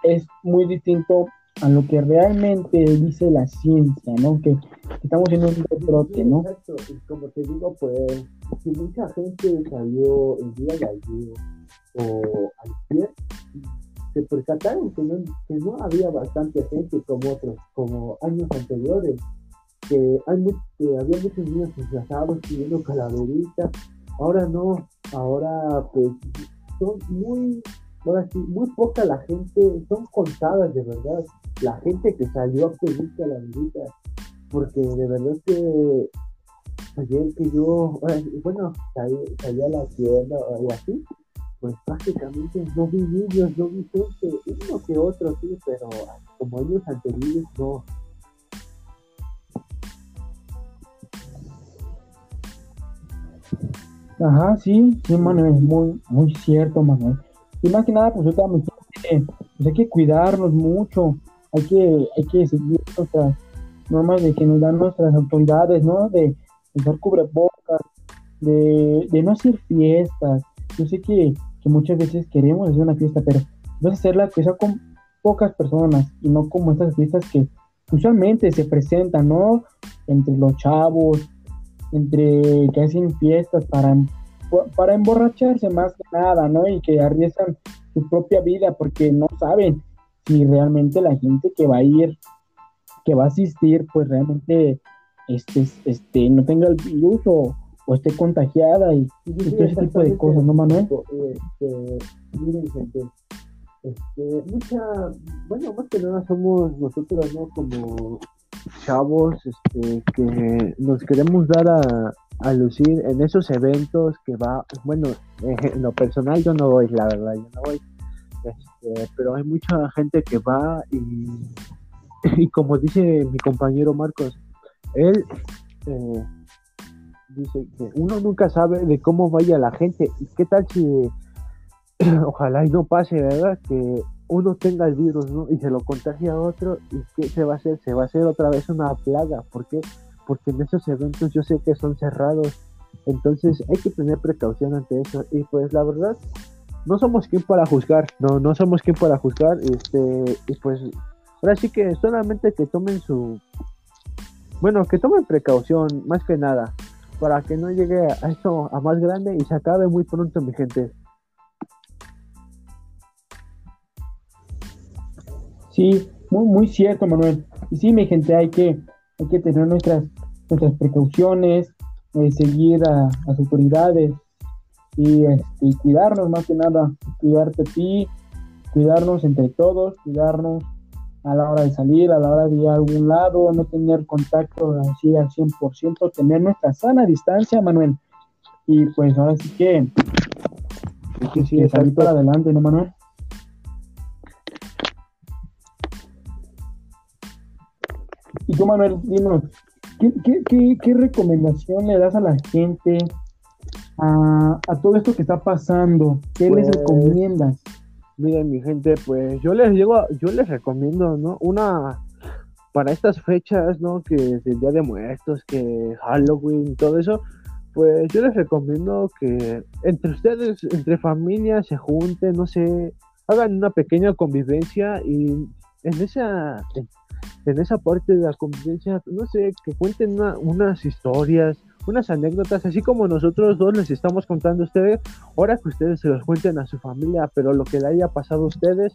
es muy distinto a lo que realmente dice la ciencia, ¿no? Que, estamos en un brote, ¿no? Exacto, y como te digo, pues, si mucha gente salió el día de ayer o ayer, se percataron que no, que no había bastante gente como otros, como años anteriores, que, hay que había muchos niños disfrazados pidiendo calaveritas, ahora no, ahora pues son muy, ahora sí, muy poca la gente, son contadas de verdad la gente que salió a pedir calaveritas, porque de verdad que ayer que yo, bueno, salí, a la tienda o así, pues prácticamente no vi niños, no vi gente, uno que otro sí, pero como años anteriores no. Ajá, sí, sí, Manuel, muy, muy cierto, Manuel. Y más que nada, pues yo también pues hay que cuidarnos mucho, hay que, hay que seguir nuestras normas de que nos dan nuestras autoridades, ¿no? De usar cubrebocas, de, de no hacer fiestas. Yo sé que, que, muchas veces queremos hacer una fiesta, pero vas a hacerla que sea con pocas personas y no como estas fiestas que usualmente se presentan, ¿no? Entre los chavos, entre que hacen fiestas para, para emborracharse más que nada, ¿no? Y que arriesgan su propia vida porque no saben si realmente la gente que va a ir, que va a asistir, pues realmente este, este, no tenga el virus o, esté contagiada y, todo ese tipo de cosas, ¿no, Manuel? Este, miren, gente, este, mucha, bueno, más que nada somos nosotros, ¿no? Como chavos, este, que nos queremos dar a, a lucir en esos eventos que va, bueno, en lo personal yo no voy, la verdad, yo no voy este, pero hay mucha gente que va y, <laughs> y como dice mi compañero Marcos, él eh, dice que uno nunca sabe de cómo vaya la gente y qué tal si <clears throat> ojalá y no pase, ¿verdad? Que uno tenga el virus, ¿no? Y se lo contagia a otro y qué se va a hacer? Se va a hacer otra vez una plaga, ¿por qué? Porque en esos eventos yo sé que son cerrados, entonces hay que tener precaución ante eso y pues la verdad no somos quien para juzgar, no, no somos quien para juzgar, este, y pues ahora sí que solamente que tomen su, bueno, que tomen precaución, más que nada, para que no llegue a esto a más grande y se acabe muy pronto, mi gente. Sí, muy, muy cierto, Manuel. Y sí, mi gente, hay que, hay que tener nuestras, nuestras precauciones, eh, seguir a las autoridades, y, este, cuidarnos más que nada, cuidarte a ti, cuidarnos entre todos, cuidarnos a la hora de salir, a la hora de ir a algún lado, no tener contacto así al 100%, tener nuestra sana distancia, Manuel. Y pues ahora sí que, sí, sí, salir para adelante, ¿no, Manuel? Y tú, Manuel, dinos, ¿qué, qué, qué, qué recomendación le das a la gente a, todo esto que está pasando? ¿Qué les pues, recomiendas? Miren, mi gente, pues yo les digo, yo les recomiendo, ¿no? Una para estas fechas, ¿no? Que es el Día de Muertos, que Halloween, todo eso, pues yo les recomiendo que entre ustedes, entre familias, se junten, no sé, hagan una pequeña convivencia y en esa, en, esa parte de la convivencia, no sé, que cuenten unas historias, unas anécdotas, así como nosotros dos les estamos contando a ustedes, ahora que ustedes se los cuenten a su familia, pero lo que le haya pasado a ustedes,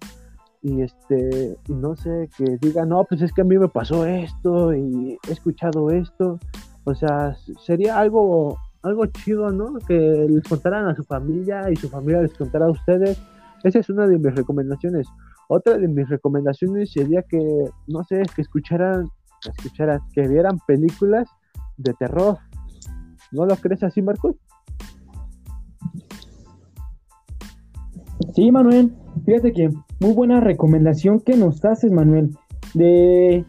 y este, y no sé, que digan, no, pues es que a mí me pasó esto y he escuchado esto, o sea, sería algo algo chido, ¿no? Que les contaran a su familia y su familia les contara a ustedes. Esa es una de mis recomendaciones. Otra de mis recomendaciones sería que, no sé, que escucharan, escucharan, que vieran películas de terror. ¿No lo crees así, Marcos? Sí, Manuel. Fíjate que muy buena recomendación que nos haces, Manuel. De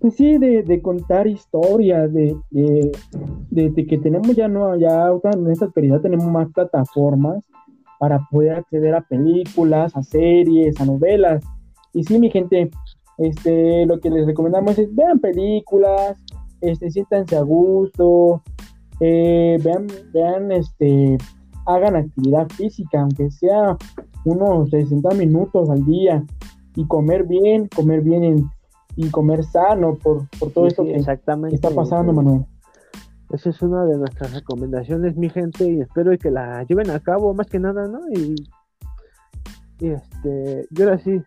pues sí, de, contar historias, de, de, que tenemos ya no, ya en esta actualidad tenemos más plataformas para poder acceder a películas, a series, a novelas. Y sí, mi gente, este, lo que les recomendamos es vean películas, este, siéntanse a gusto, eh, vean, vean, este, hagan actividad física, aunque sea unos 60 minutos al día, y comer bien, comer bien en y comer sano por, todo esto que está pasando, Manuel. Esa es una de nuestras recomendaciones, mi gente, y espero que la lleven a cabo más que nada, ¿no? Y, y este, yo ahora sí,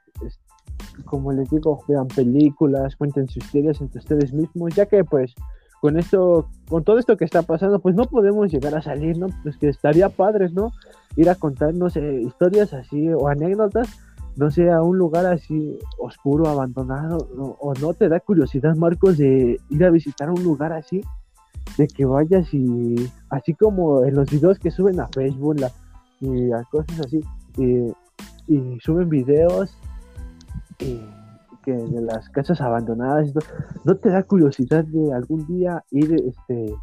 como les digo, vean películas, cuenten sus historias entre ustedes mismos, ya que pues con esto, con todo esto que está pasando, pues no podemos llegar a salir, ¿no? Pues que estaría padres, ¿no? Ir a contarnos historias así o anécdotas no sé, a un lugar así oscuro, abandonado, o, no te da curiosidad, Marcos, de ir a visitar un lugar así, de que vayas y así como en los videos que suben a Facebook y a cosas así, y, suben videos que de las casas abandonadas, no te da curiosidad de algún día ir, este,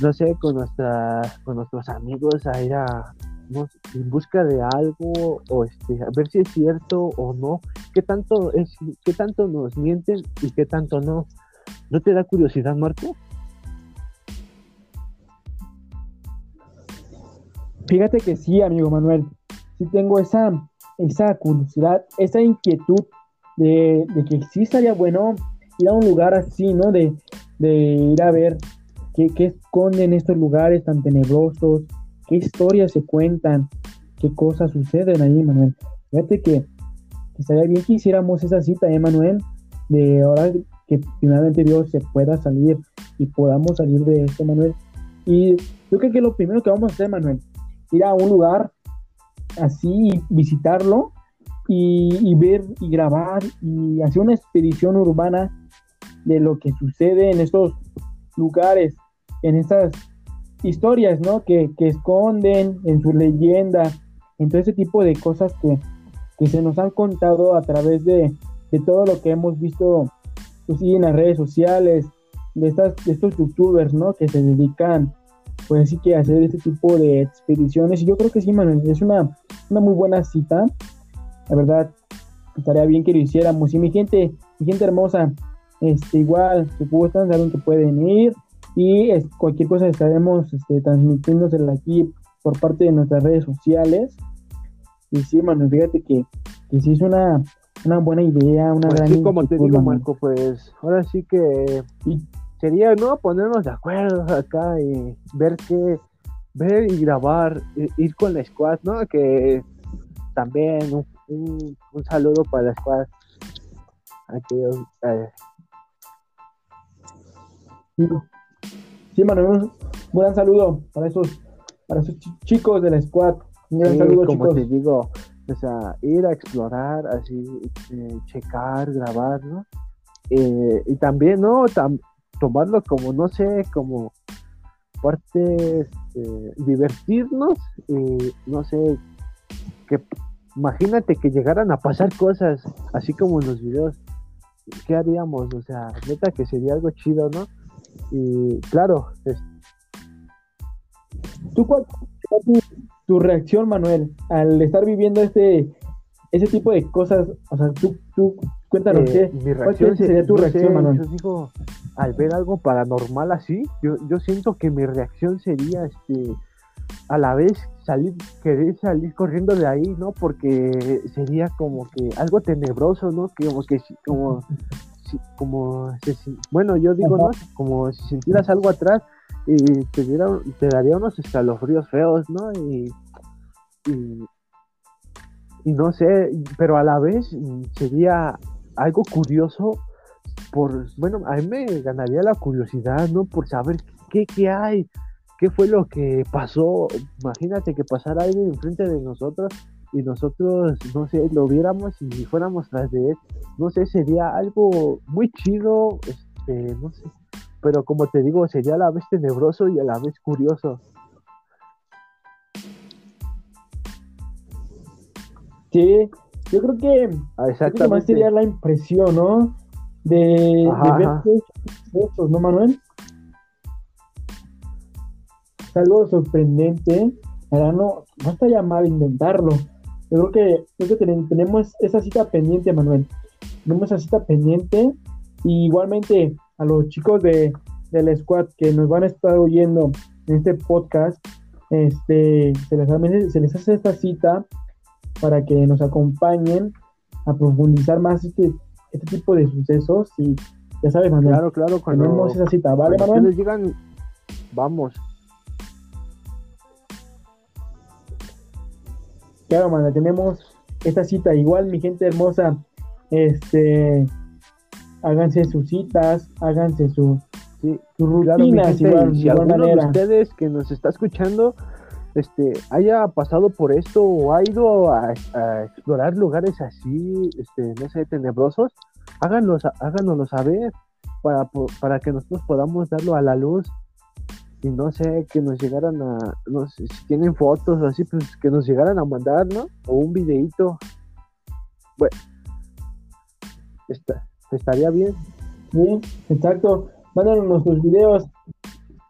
no sé, con nuestra, con nuestros amigos a ir a en busca de algo o este, a ver si es cierto o no, qué tanto es, qué tanto nos mienten y qué tanto no. ¿No te da curiosidad, Marco? Fíjate que sí, amigo Manuel. Sí tengo esa, esa curiosidad, esa inquietud de, que sí estaría bueno ir a un lugar así, ¿no? De, ir a ver qué, qué esconden estos lugares tan tenebrosos, qué historias se cuentan, qué cosas suceden ahí, Manuel. Fíjate que, estaría bien que hiciéramos esa cita, ¿eh, Manuel? De ahora que finalmente Dios se pueda salir y podamos salir de esto, Manuel. Y yo creo que lo primero que vamos a hacer, Manuel, ir a un lugar así, visitarlo y, ver y grabar y hacer una expedición urbana de lo que sucede en estos lugares, en estas historias, ¿no? Que, esconden en su leyenda, en todo ese tipo de cosas que, se nos han contado a través de, todo lo que hemos visto pues, en las redes sociales, de, estas, de estos youtubers, ¿no? Que se dedican, pues sí que a hacer este tipo de expediciones. Y yo creo que sí, Manuel, es una, una muy buena cita. La verdad, estaría bien que lo hiciéramos. Y mi gente, mi gente hermosa, este, igual, si gustan, saben que pueden ir y cualquier cosa estaremos este, transmitiéndosela aquí por parte de nuestras redes sociales. Y sí, Manuel, fíjate que, que sí es una, una buena idea, una pues gran sí, como te digo, Marco, pues ahora sí que sería, ¿no? Ponernos de acuerdo acá y ver qué, ver y grabar, ir con la squad, ¿no? Que también un, un, saludo para la squad. Aquellos, eh, Sí, Manuel, un gran saludo para esos, para esos chicos de la squad. Un gran saludo, como te digo, o sea, ir a explorar, así, eh, checar, grabar, ¿no? Eh, y también, ¿no? tomarlo como, no sé, como parte, este, divertirnos y, no sé, que imagínate que llegaran a pasar cosas, así como en los videos, ¿qué haríamos? O sea, neta que sería algo chido, ¿no? Y claro, es... ¿tú cuál tu, reacción, Manuel, al estar viviendo este ese tipo de cosas? O sea, tú, tú cuéntanos eh, qué, ¿cuál sería tu reacción, Manuel? Yo digo, al ver algo paranormal así, yo, yo siento que mi reacción sería este a la vez salir, querer salir corriendo de ahí, ¿no? Porque sería como que algo tenebroso, ¿no? Que como que como como, bueno, yo digo, ¿no? Como si sintieras algo atrás y te, te daría unos escalofríos feos, ¿no? Y, y, no sé, pero a la vez sería algo curioso por, bueno, a mí me ganaría la curiosidad, ¿no? Por saber qué, qué hay, qué fue lo que pasó. Imagínate que pasara alguien enfrente de nosotros y nosotros, no sé, lo viéramos y fuéramos tras de él. No sé, sería algo muy chido, este, no sé. Pero como te digo, sería a la vez tenebroso y a la vez curioso. Sí, yo creo que, ah, más sería la impresión, ¿no? De, ver esos, ¿no, Manuel? Es algo sorprendente. Ahora no, está llamado a inventarlo. Yo creo que, creo que tenemos esa cita pendiente, Manuel. Tenemos esa cita pendiente. Y igualmente a los chicos de, del squad que nos van a estar oyendo en este podcast, este, se les, se les hace esta cita para que nos acompañen a profundizar más este, este tipo de sucesos y ya sabes, Manuel. Claro, claro, cuando tenemos esa cita, ¿vale, Manuel? llegan, vamos. Claro, Manuel, tenemos esta cita. Igual, mi gente hermosa, este, háganse sus citas, háganse su, sí, sus rutinas, igual, si alguno de ustedes que nos está escuchando este, haya pasado por esto o ha ido a, explorar lugares así, este, no sé, tenebrosos, háganos, háganoslo saber para, para que nosotros podamos darlo a la luz y no sé, que nos llegaran a, no sé, si tienen fotos así, pues que nos llegaran a mandar, ¿no? O un videito. Bueno, está, estaría bien. Bien, exacto. Mándanos nuestros videos.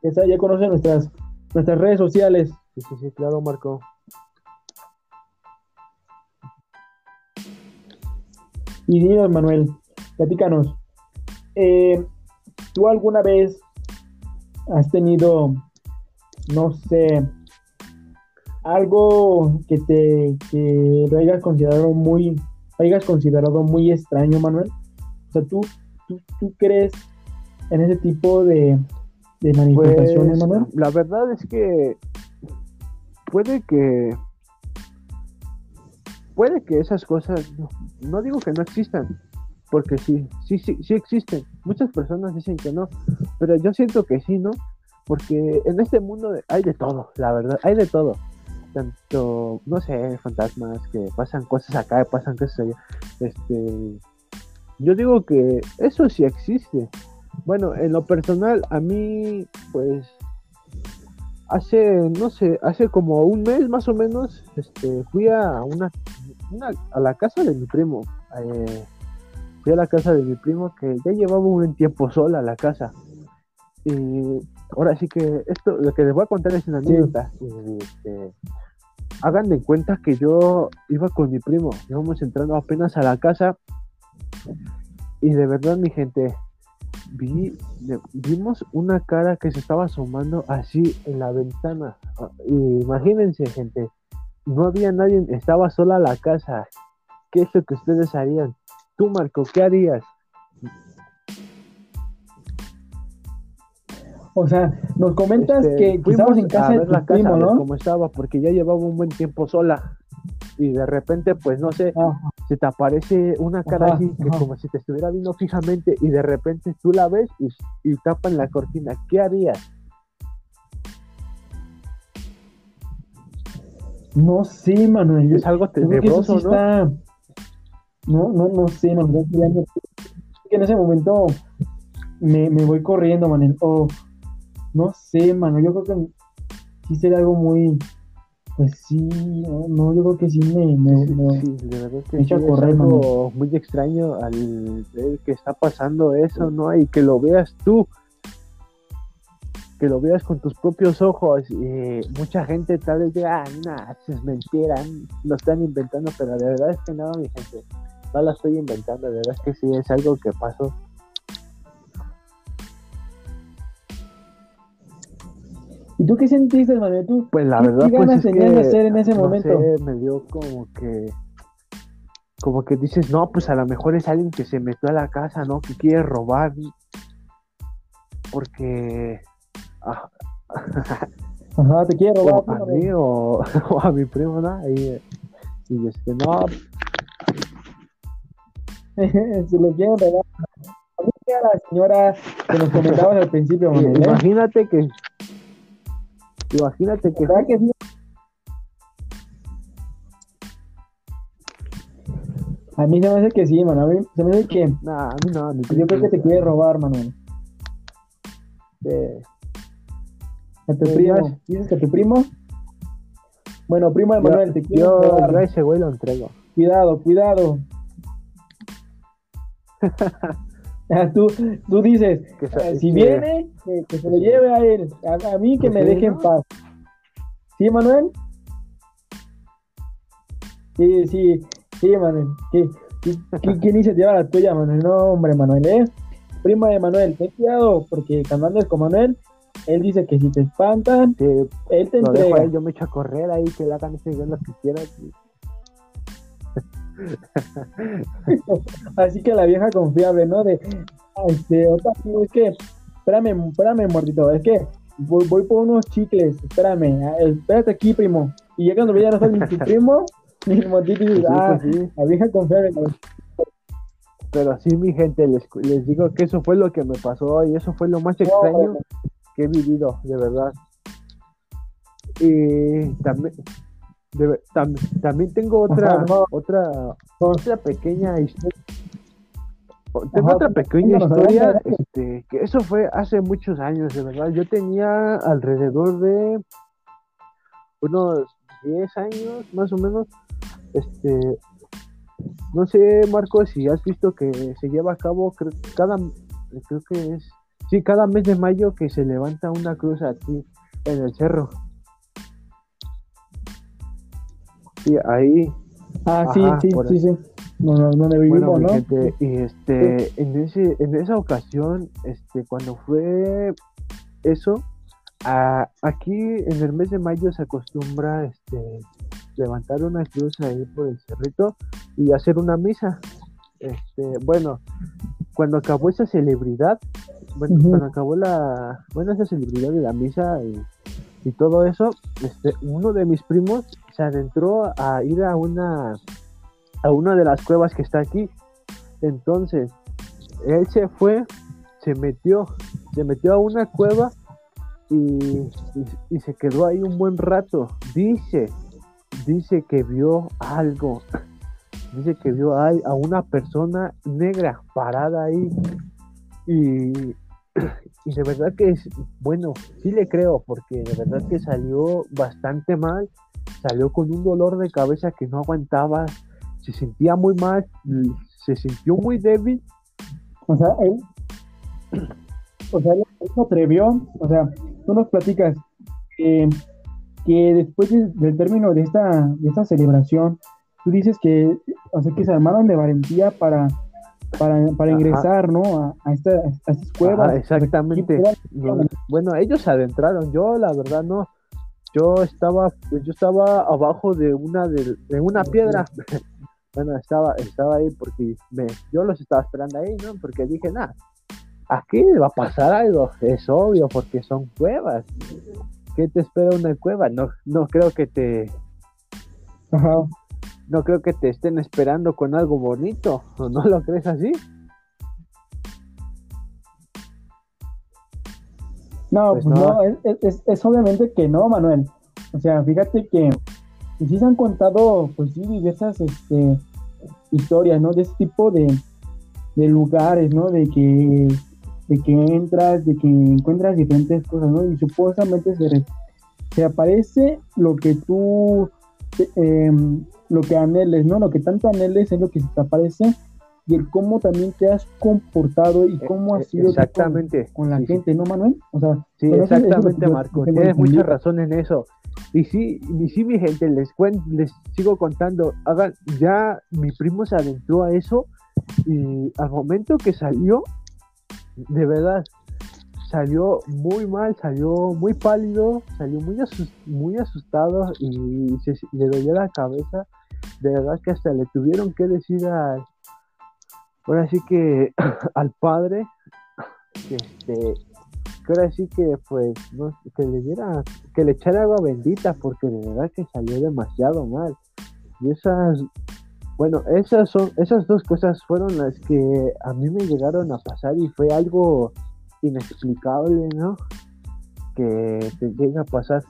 Ya, ya conocen nuestras, nuestras redes sociales. Sí, sí, sí, claro, Marco. Y dinos, Manuel, platícanos. Eh, ¿Tú alguna vez has tenido, no sé, algo que te que lo hayas considerado muy, hayas considerado muy extraño, Manuel? O sea, ¿tú, tú, crees en ese tipo de, de manifestaciones, pues, Manuel? La verdad es que puede que puede que esas cosas no, digo que no existan porque sí sí sí sí existen muchas personas dicen que no pero yo siento que sí no porque en este mundo hay de todo la verdad hay de todo. Tanto no sé fantasmas que pasan cosas acá pasan cosas allá. Este yo digo que eso sí existe. Bueno en lo personal a mí pues hace, no sé, hace como un mes más o menos, este, fui a una, a la casa de mi primo. Eh, fui a la casa de mi primo que ya llevaba un buen tiempo sola a la casa. Y ahora sí que esto, lo que les voy a contar es una anécdota. Este, hagan de cuenta que yo iba con mi primo, íbamos entrando apenas a la casa. Y de verdad, mi gente, vi, vimos una cara que se estaba asomando así en la ventana. Ah, imagínense, gente, no había nadie, estaba sola la casa. ¿Qué es lo que ustedes harían? Tú, Marco, ¿qué harías? O sea, nos comentas este, que, fuimos en casa de la casa, ¿no? Como estaba, porque ya llevaba un buen tiempo sola y de repente, pues no sé, se te aparece una cara así, que como si te estuviera viendo fijamente y de repente tú la ves y, y tapan la cortina. ¿Qué harías? No sé, Manuel. Es algo tenebroso, ¿no? No, no, no sé, Manuel. En ese momento me, me voy corriendo, Manuel. O no sé, Manuel. Yo creo que sí sería algo muy, pues sí, no, yo creo que sí me, me, sí, de verdad que es algo muy extraño al ver que está pasando eso, ¿no? Y que lo veas tú, que lo veas con tus propios ojos. Y mucha gente tal vez diga, ah, no, es mentira, lo están inventando, pero de verdad es que no, mi gente, no la estoy inventando, de verdad es que sí, es algo que pasó. ¿Y tú qué sentiste, Manuel? ¿Tú pues la verdad, ¿qué ganas pues tenías de hacer en ese momento? Sé, me dio como que como que dices, no, pues a lo mejor es alguien que se metió a la casa, ¿no? Que quiere robar. Porque. Ah, <laughs> Ajá, te quiere robar. a mí <laughs> o, a mi primo, ¿no? Y, y este, no. <laughs> se lo quieren robar. A la señora que nos comentabas al principio, Manuel. Imagínate que Imagínate que, ¿Verdad que sí? A mí se me hace que sí, mano. A mí se me hace que nah, a mí no, yo creo que te quiere robar, Manuel. eh, A tu primo. ¿Dices que a tu primo? Bueno, primo de yo, Manuel, te yo, robar. yo a ese güey lo entrego. Cuidado, cuidado. <laughs> Tú, tú dices, Que sa- eh, si que- viene, que, que se lo lleve a él. A, a mí que Pues me deje en paz. ¿Sí, Manuel? Sí, sí, sí, Manuel. ¿Qué, qué, qué- qué iniciativa la tuya, Manuel? No, hombre, Manuel, ¿eh? Primo de Manuel, ten cuidado, porque cuando andes con Manuel, él dice que si te espantan, él te lo dejo a entrega. él, yo me echo a correr ahí, que le hagan ese lo que quieran. <laughs> Así que la vieja confiable, ¿no? De, este, otra, es que, espérame, espérame, muertito, es que voy, voy por unos chicles, espérame, espérate aquí, primo. Y ya cuando ya no estás ni tu primo, ni el muertito, y ah, sí. la vieja confiable. Pero sí, mi gente, les, les digo que eso fue lo que me pasó y eso fue lo más extraño que he vivido, de verdad. Y también, de ver- tam- también tengo otra, Ajá, no. otra, otra pequeña historia. Tengo Ajá, otra pequeña historia, este, que eso fue hace muchos años, de verdad. Yo tenía alrededor de unos 10 años, más o menos. Este, no sé, Marco, si has visto que se lleva a cabo creo, cada, creo que es, sí, cada mes de mayo que se levanta una cruz aquí en el cerro. Sí, ahí, Ah, sí, Ajá, sí, sí, sí. No, no, donde vivimos, bueno, ¿no? gente, y este, en ese, en esa ocasión, este, cuando fue eso, a- aquí en el mes de mayo se acostumbra, este, levantar una cruz ahí por el cerrito y hacer una misa. Este, bueno, cuando acabó esa celebridad, bueno, cuando acabó la, bueno, esa celebridad de la misa y, y todo eso, este, uno de mis primos se adentró a ir a una, a una de las cuevas que está aquí. Entonces, él se fue, se metió, se metió a una cueva y, y- se quedó ahí un buen rato. Dice, dice que vio algo. <laughs> Dice que vio a, a una persona negra parada ahí. Y, <clears throat> y de verdad que es, bueno, sí le creo, porque de verdad que salió bastante mal. Salió con un dolor de cabeza que no aguantaba. Se sentía muy mal, se sintió muy débil. O sea, él, o sea, él se atrevió, o sea, tú nos platicas que, que después de- del término de esta, de esta celebración, tú dices que, o sea, que se armaron de valentía para, para, para Ajá. ingresar, ¿no? A, a, esta- a estas cuevas. Ajá, exactamente. Bueno, ellos se adentraron, yo la verdad no. Yo estaba, pues, yo estaba abajo de una de, de una piedra. <laughs> bueno, estaba, estaba ahí porque me, yo los estaba esperando ahí, ¿no? Porque dije, nada, aquí va a pasar algo, es obvio, porque son cuevas. ¿Qué te espera una cueva? No, no creo que te, Ajá. no creo que te estén esperando con algo bonito, ¿o no lo crees así? No, Pues no. no, es, es- es- es obviamente que no, Manuel. O sea, fíjate que que sí se han contado, pues sí, diversas este, historias, ¿no? De ese tipo de, de lugares, ¿no? De que, de que entras, de que encuentras diferentes cosas, ¿no? Y supuestamente se, re- se aparece lo que tú, eh, em, lo que anheles, ¿no? Lo que tanto anheles es lo que se te aparece y el cómo también te has comportado y cómo has Eh, sido con- Exactamente. con la Sí, gente, ¿no, Manuel? O sea, Sí, eso- exactamente, Marco. Tienes mucha razón en eso. Y sí, y sí, mi gente, les cuen- les sigo contando. Hagan, ya mi primo se adentró a eso y al momento que salió, de verdad, salió muy mal, salió muy pálido, salió muy, asus- muy asustado y se, le dolía la cabeza. De verdad que hasta le tuvieron que decir al, ahora sí que <clears throat> al padre, que este, que ahora sí que pues no, que le diera que le echara agua bendita porque de verdad que salió demasiado mal. Y esas bueno esas son esas dos cosas fueron las que a mí me llegaron a pasar y fue algo inexplicable no que te llega a pasar.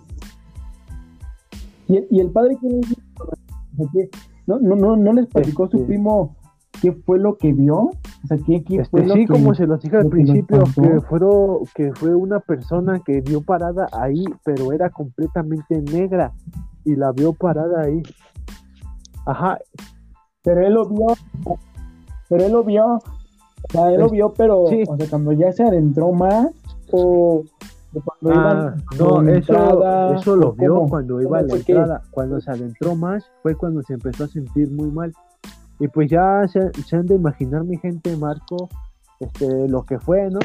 ¿Y el, y el padre ¿qué? No, no, no, no les platicó su Este- primo qué fue lo que vio. O sea, ¿qué, qué Este, fue lo sí, que... como se los dije al lo principio, que, fueron, que fue una persona que vio parada ahí, pero era completamente negra y la vio parada ahí. Ajá, Pero él lo vio, pero él lo vio, o sea, él lo Es- vio, pero, sí. o sea, cuando ya se adentró más, o, cuando Ah, iban no, eso, entrada, eso lo vio cómo, cuando iba a la entrada. Cuando se adentró más fue cuando se empezó a sentir muy mal. Y pues ya se, se han de imaginar mi gente, Marco, este, lo que fue, ¿no?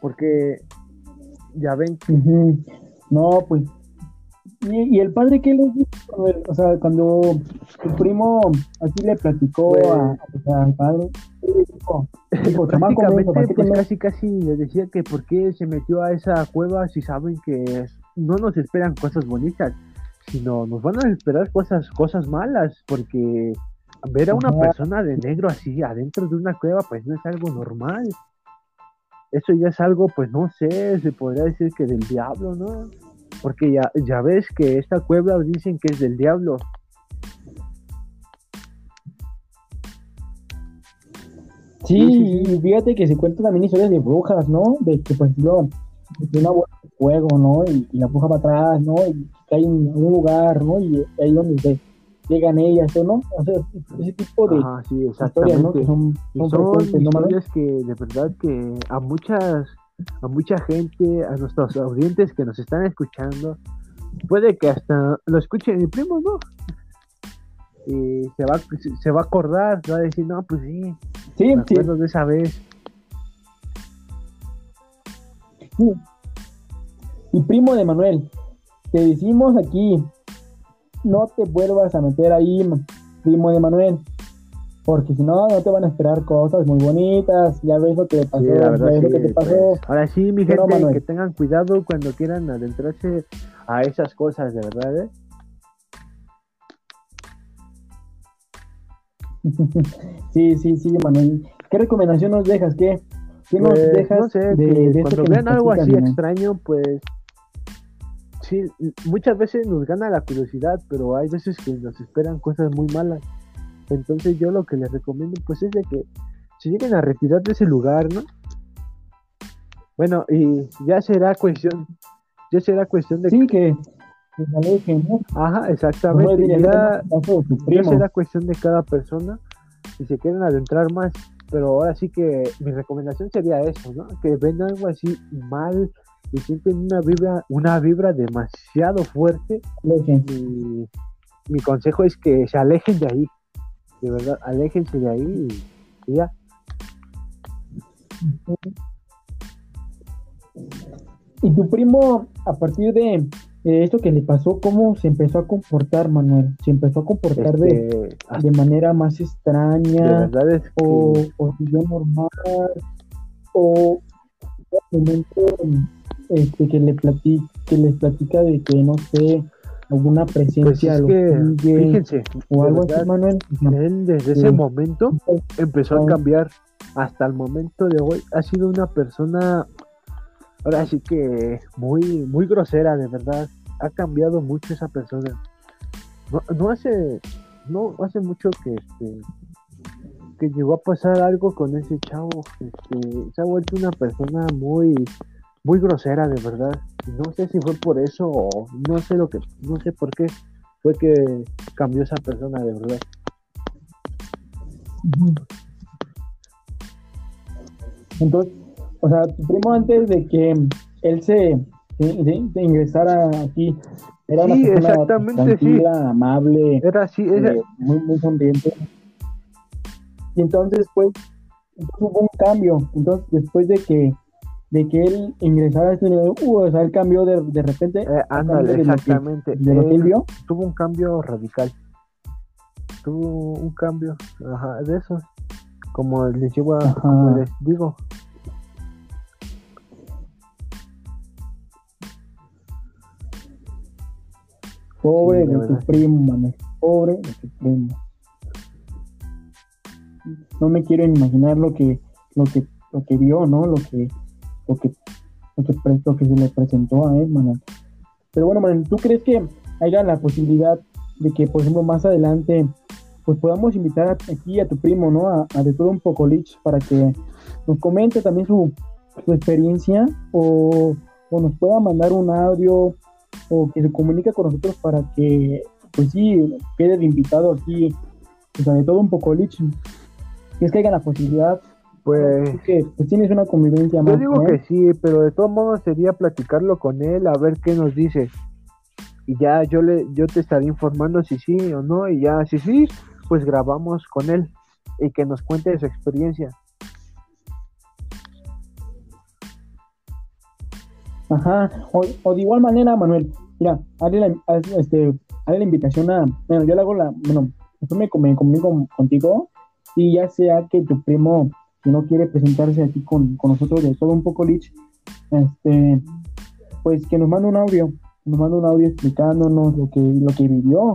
Porque ya ven. No, pues. ¿Y, y el padre qué le dijo? Ver, O sea, cuando su primo así le platicó Pues- a, al padre, ¿qué le dijo? Dijo, "Chamaco, prácticamente ¿para qué pues casi casi le decía que por qué se metió a esa cueva si saben que no nos esperan cosas bonitas, sino nos van a esperar cosas, cosas malas, porque ver a una persona de negro así adentro de una cueva pues no es algo normal. Eso ya es algo, pues no sé, se podría decir que del diablo, ¿no? Porque ya, ya ves que esta cueva dicen que es del diablo. Sí, Sí, sí, sí. y fíjate que se cuentan también historias de brujas, ¿no? De que, por ejemplo, una bola de fuego, ¿no? Y, y la bruja va atrás, ¿no? Y cae en un lugar, ¿no? Y ahí donde se llegan ellas, ¿no? O sea, ese tipo de Ajá, sí, historias, ¿no? Que son, son son ¿no, que de verdad que a muchas a mucha gente a nuestros audientes que nos están escuchando puede que hasta lo escuche mi primo no y se va se va a acordar va a decir no pues sí Sí, me sí, acuerdo de esa vez Y primo de Manuel, te decimos aquí, no te vuelvas a meter ahí, primo de Manuel, porque si no, no te van a esperar cosas muy bonitas, ya ves lo que te pasó, Sí, ya ves lo que te pasó. pues, ahora sí mi gente Manuel. que tengan cuidado cuando quieran adentrarse a esas cosas de verdad ¿eh? <laughs> sí, sí, sí, Manuel. ¿Qué recomendación nos dejas? ¿Qué, qué nos Pues, dejas no sé, de, que de esto cuando vean algo así Manuel? extraño, pues sí, muchas veces nos gana la curiosidad, pero hay veces que nos esperan cosas muy malas. Entonces yo lo que les recomiendo pues es de que se lleguen a retirar de ese lugar, ¿no? Bueno, y ya será cuestión, ya será cuestión de Sí, que que ¿no? Ajá, exactamente. Ya, este será cuestión de cada persona si se quieren adentrar más. Pero ahora sí que mi recomendación sería eso, ¿no? Que ven algo así mal y sienten una vibra, una vibra demasiado fuerte. Alejen. Mi, mi consejo es que se alejen de ahí. De verdad, aléjense de ahí y, y ya. Y tu primo, a partir de, de esto que le pasó, ¿cómo se empezó a comportar, Manuel? ¿Se empezó a comportar de, Este, ah, de manera más extraña? verdad es que- ¿O, o siguió normal? ¿O un momento este, que, le plati- que les platica de que, no sé, alguna pues presencia es lo que, fíjense, o algo verdad, así, Manuel? él desde Sí. ese momento empezó a cambiar hasta el momento de hoy ha sido una persona ahora sí que muy muy grosera de verdad. Ha cambiado mucho esa persona. No, hace no hace mucho que este que llegó a pasar algo con ese chavo. Este se ha vuelto una persona muy muy grosera de verdad. No sé si fue por eso o no sé lo que no sé por qué fue que cambió esa persona de verdad. Entonces, o sea, tu primo antes de que él se, ingresara aquí, era una Sí, persona exactamente, tranquila, amable, era así era, eh, muy, muy sonriente. Y entonces, pues, entonces hubo un cambio. Entonces, después de que de que él ingresara a este nivel, uh, o sea, él cambió de, de repente, Eh, ándale, de lo que- exactamente. de lo que él Él vio. tuvo un cambio radical. Tuvo un cambio ajá, de esos. Como les digo, a- como les digo. Pobre Sí, de tu primo. Pobre de tu primo. No me quiero imaginar lo que, lo que, lo que vio, ¿no? Lo que, lo que, lo que, pre- lo que se le presentó a él, Manuel. pero bueno, Manuel, ¿tú crees que haya la posibilidad de que, por ejemplo, más adelante, pues podamos invitar aquí a tu primo, ¿no? A, de todo un poco Lich para que nos comente también su, experiencia o, nos pueda mandar un audio o que se comunique con nosotros para que, pues sí, quede de invitado aquí, o sea, de todo un poco Lich. es que haya la posibilidad pues, que pues tienes una convivencia más. Yo digo que sí, pero de todos modos sería platicarlo con él, a ver qué nos dice. Y ya yo le yo te estaré informando si sí o no y ya si sí, pues grabamos con él y que nos cuente su experiencia. Ajá, o, de igual manera, Manuel, mira, hazle la, este, la invitación a, bueno, yo le hago la, bueno, después me, me comunico contigo y ya sea que tu primo si no quiere presentarse aquí con, nosotros de todo un poco, Lich, este, pues que nos mande un audio, nos mande un audio explicándonos lo que, lo que vivió,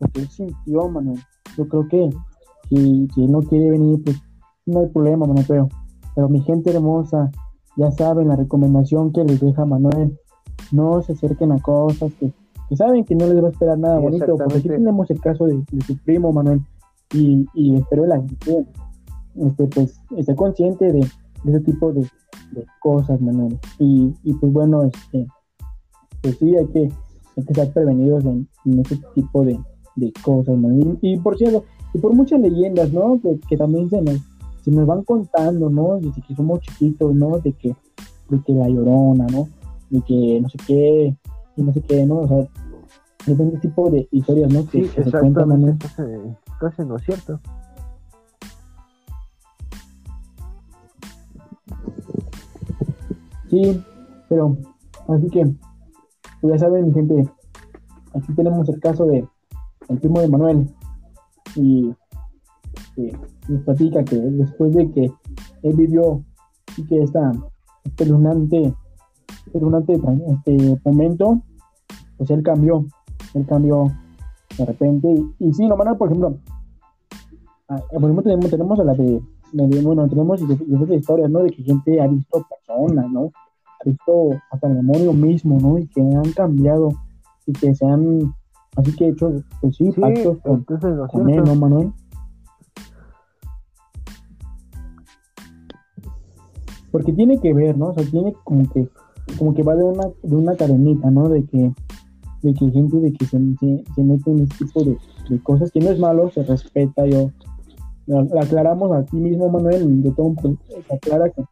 lo que él sintió, Manuel. Yo creo que si, si él no quiere venir, pues no hay problema, Manuel, pero, pero mi gente hermosa, ya saben la recomendación que les deja Manuel, no se acerquen a cosas que, saben que no les va a esperar nada bonito, porque aquí tenemos el caso de, su primo, Manuel, y, y espero la gente este, pues, esté consciente de, ese tipo de, cosas, Manuel. Y, y, pues bueno, este, pues sí, hay que, hay que estar prevenidos en, ese tipo de, cosas, Manuel. Y, por cierto, y por muchas leyendas, ¿no? Que, también se nos, se nos van contando, ¿no? Desde que somos chiquitos, ¿no? De que, de que la llorona, ¿no? De que no sé qué, y no sé qué, ¿no? O sea, ese tipo de historias, ¿no? Que, se cuentan, casi no es cierto. Sí, pero así que, pues ya saben, mi gente, aquí tenemos el caso de el primo de Manuel y nos platica que después de que él vivió y que esta espeluznante, espeluznante este momento, pues él cambió, él cambió de repente. Y, sí, no, Manuel, por ejemplo, ah, por ejemplo tenemos, tenemos a la de, bueno, tenemos historias, ¿no? De que gente ha visto personas, ¿no? visto hasta el demonio mismo, ¿no? Y que han cambiado y que se han, así que hecho, pues sí, pactos con, con él, ¿no, Manuel? Porque tiene que ver, ¿no? O sea, tiene como que, como que va de una, de una cadenita, ¿no? De que, de que gente de que se, se, mete en este tipo de, de, cosas que no es malo, se respeta, yo aclaramos a ti mismo, Manuel, de todo un se aclara que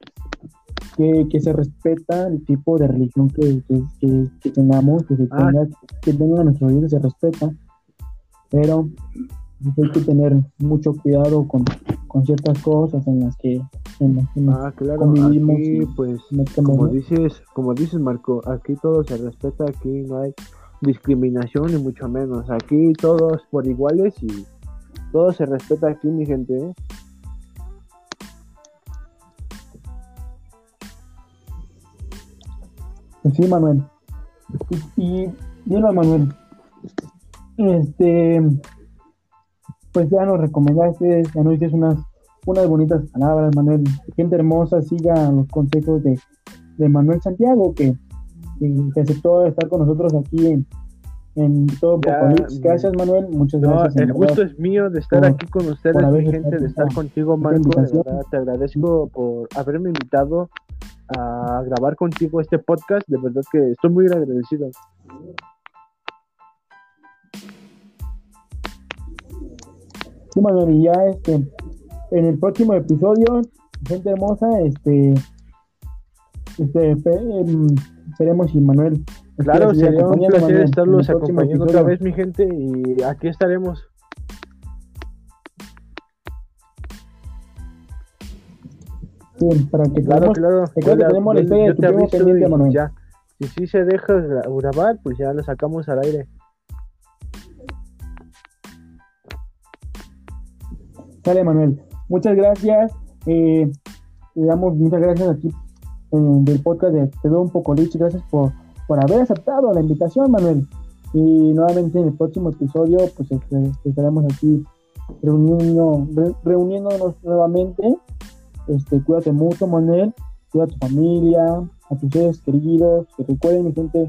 que, se respeta el tipo de religión que, que, tengamos, que se ah. tenga, que tenga nuestro vida, se respeta, pero hay que tener mucho cuidado con, ciertas cosas en las que, en ah, claro, convivimos. Aquí, pues, como dices, como dices Marco, aquí todo se respeta, aquí no hay discriminación ni mucho menos, aquí todos por iguales y todo se respeta aquí mi gente, ¿eh? Pues sí, Manuel. Y, bueno, Manuel, este, pues ya nos recomendaste, ya nos dices unas, unas bonitas palabras, Manuel. Gente hermosa, siga los consejos de, Manuel Santiago, que, que, aceptó estar con nosotros aquí en, en todo Gracias, Manuel. Muchas gracias. el gusto es mío de estar aquí con ustedes, gente, de estar contigo, Marco. te agradezco por haberme invitado a grabar contigo este podcast. De verdad que estoy muy agradecido. Sí, Manuel, y ya este, en el próximo episodio, gente hermosa, este, este, em, esperemos y Manuel. Claro, sería un placer estarlos acompañando otra vez, mi gente, y aquí estaremos. para que claro, claro. tenemos la historia de Ya. Si sí se deja grabar, pues ya lo sacamos al aire. Sale, Manuel. Muchas gracias. Eh, le damos muchas gracias aquí en del podcast de Te doy un poco Lich. Gracias por, por haber aceptado la invitación, Manuel. Y nuevamente en el próximo episodio, pues este, estaremos aquí reuniendo, reuniéndonos nuevamente este, cuídate mucho, Manuel, cuida a tu familia, a tus seres queridos, que recuerden, mi gente,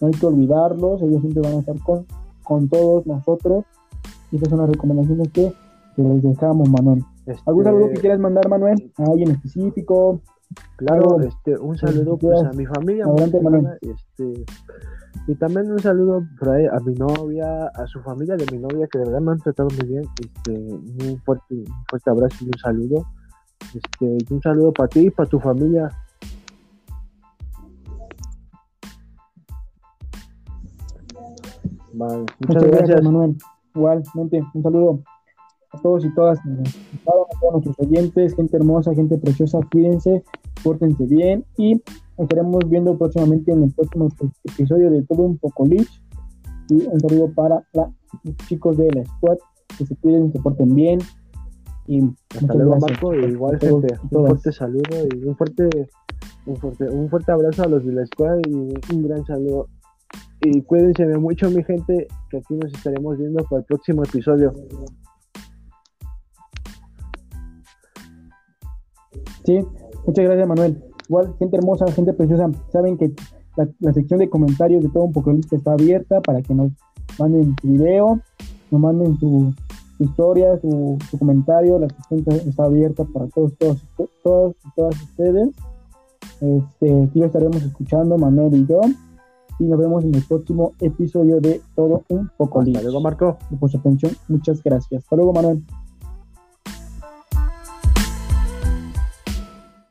no hay que olvidarlos, ellos siempre van a estar con, con todos nosotros. Y estas son las recomendaciones que, que les dejamos, Manuel. ¿Algún saludo que Este, quieras mandar, Manuel? ¿A alguien específico? Claro, este, un saludo pues a mi familia, Adelante, Manuel. este, y también un saludo por ahí a mi novia, a su familia de mi novia, que de verdad me han tratado muy bien, este, un fuerte, un fuerte abrazo y un saludo, este, y un saludo para ti y para tu familia. Vale, Muchas, gracias, Manuel. Igualmente, un saludo a todos y todas, a todos nuestros oyentes, gente hermosa, gente preciosa, cuídense, pórtense bien y nos estaremos viendo próximamente en el próximo epi- episodio de Todo un poco Lich. Y un saludo para la- los chicos de la squad, que se cuiden, se porten bien. Y Hasta luego, Marco, y igual todos gente, un fuerte saludo y un fuerte, un fuerte, un fuerte abrazo a los de la escuela y un gran saludo. Y cuídense mucho, mi gente, que aquí nos estaremos viendo para el próximo episodio. Sí, muchas gracias Manuel. Igual, gente hermosa, gente preciosa, saben que la, la sección de comentarios de todo un poco está abierta para que nos manden su video, nos manden su, su historia, su, su comentario, la sección está- abierta para todos, todos, todos y todas ustedes. Este, aquí lo estaremos escuchando, Manuel y yo, y nos vemos en el próximo episodio de Todo un poco Hasta luego, Marco. Por su atención, muchas gracias. Hasta luego, Manuel.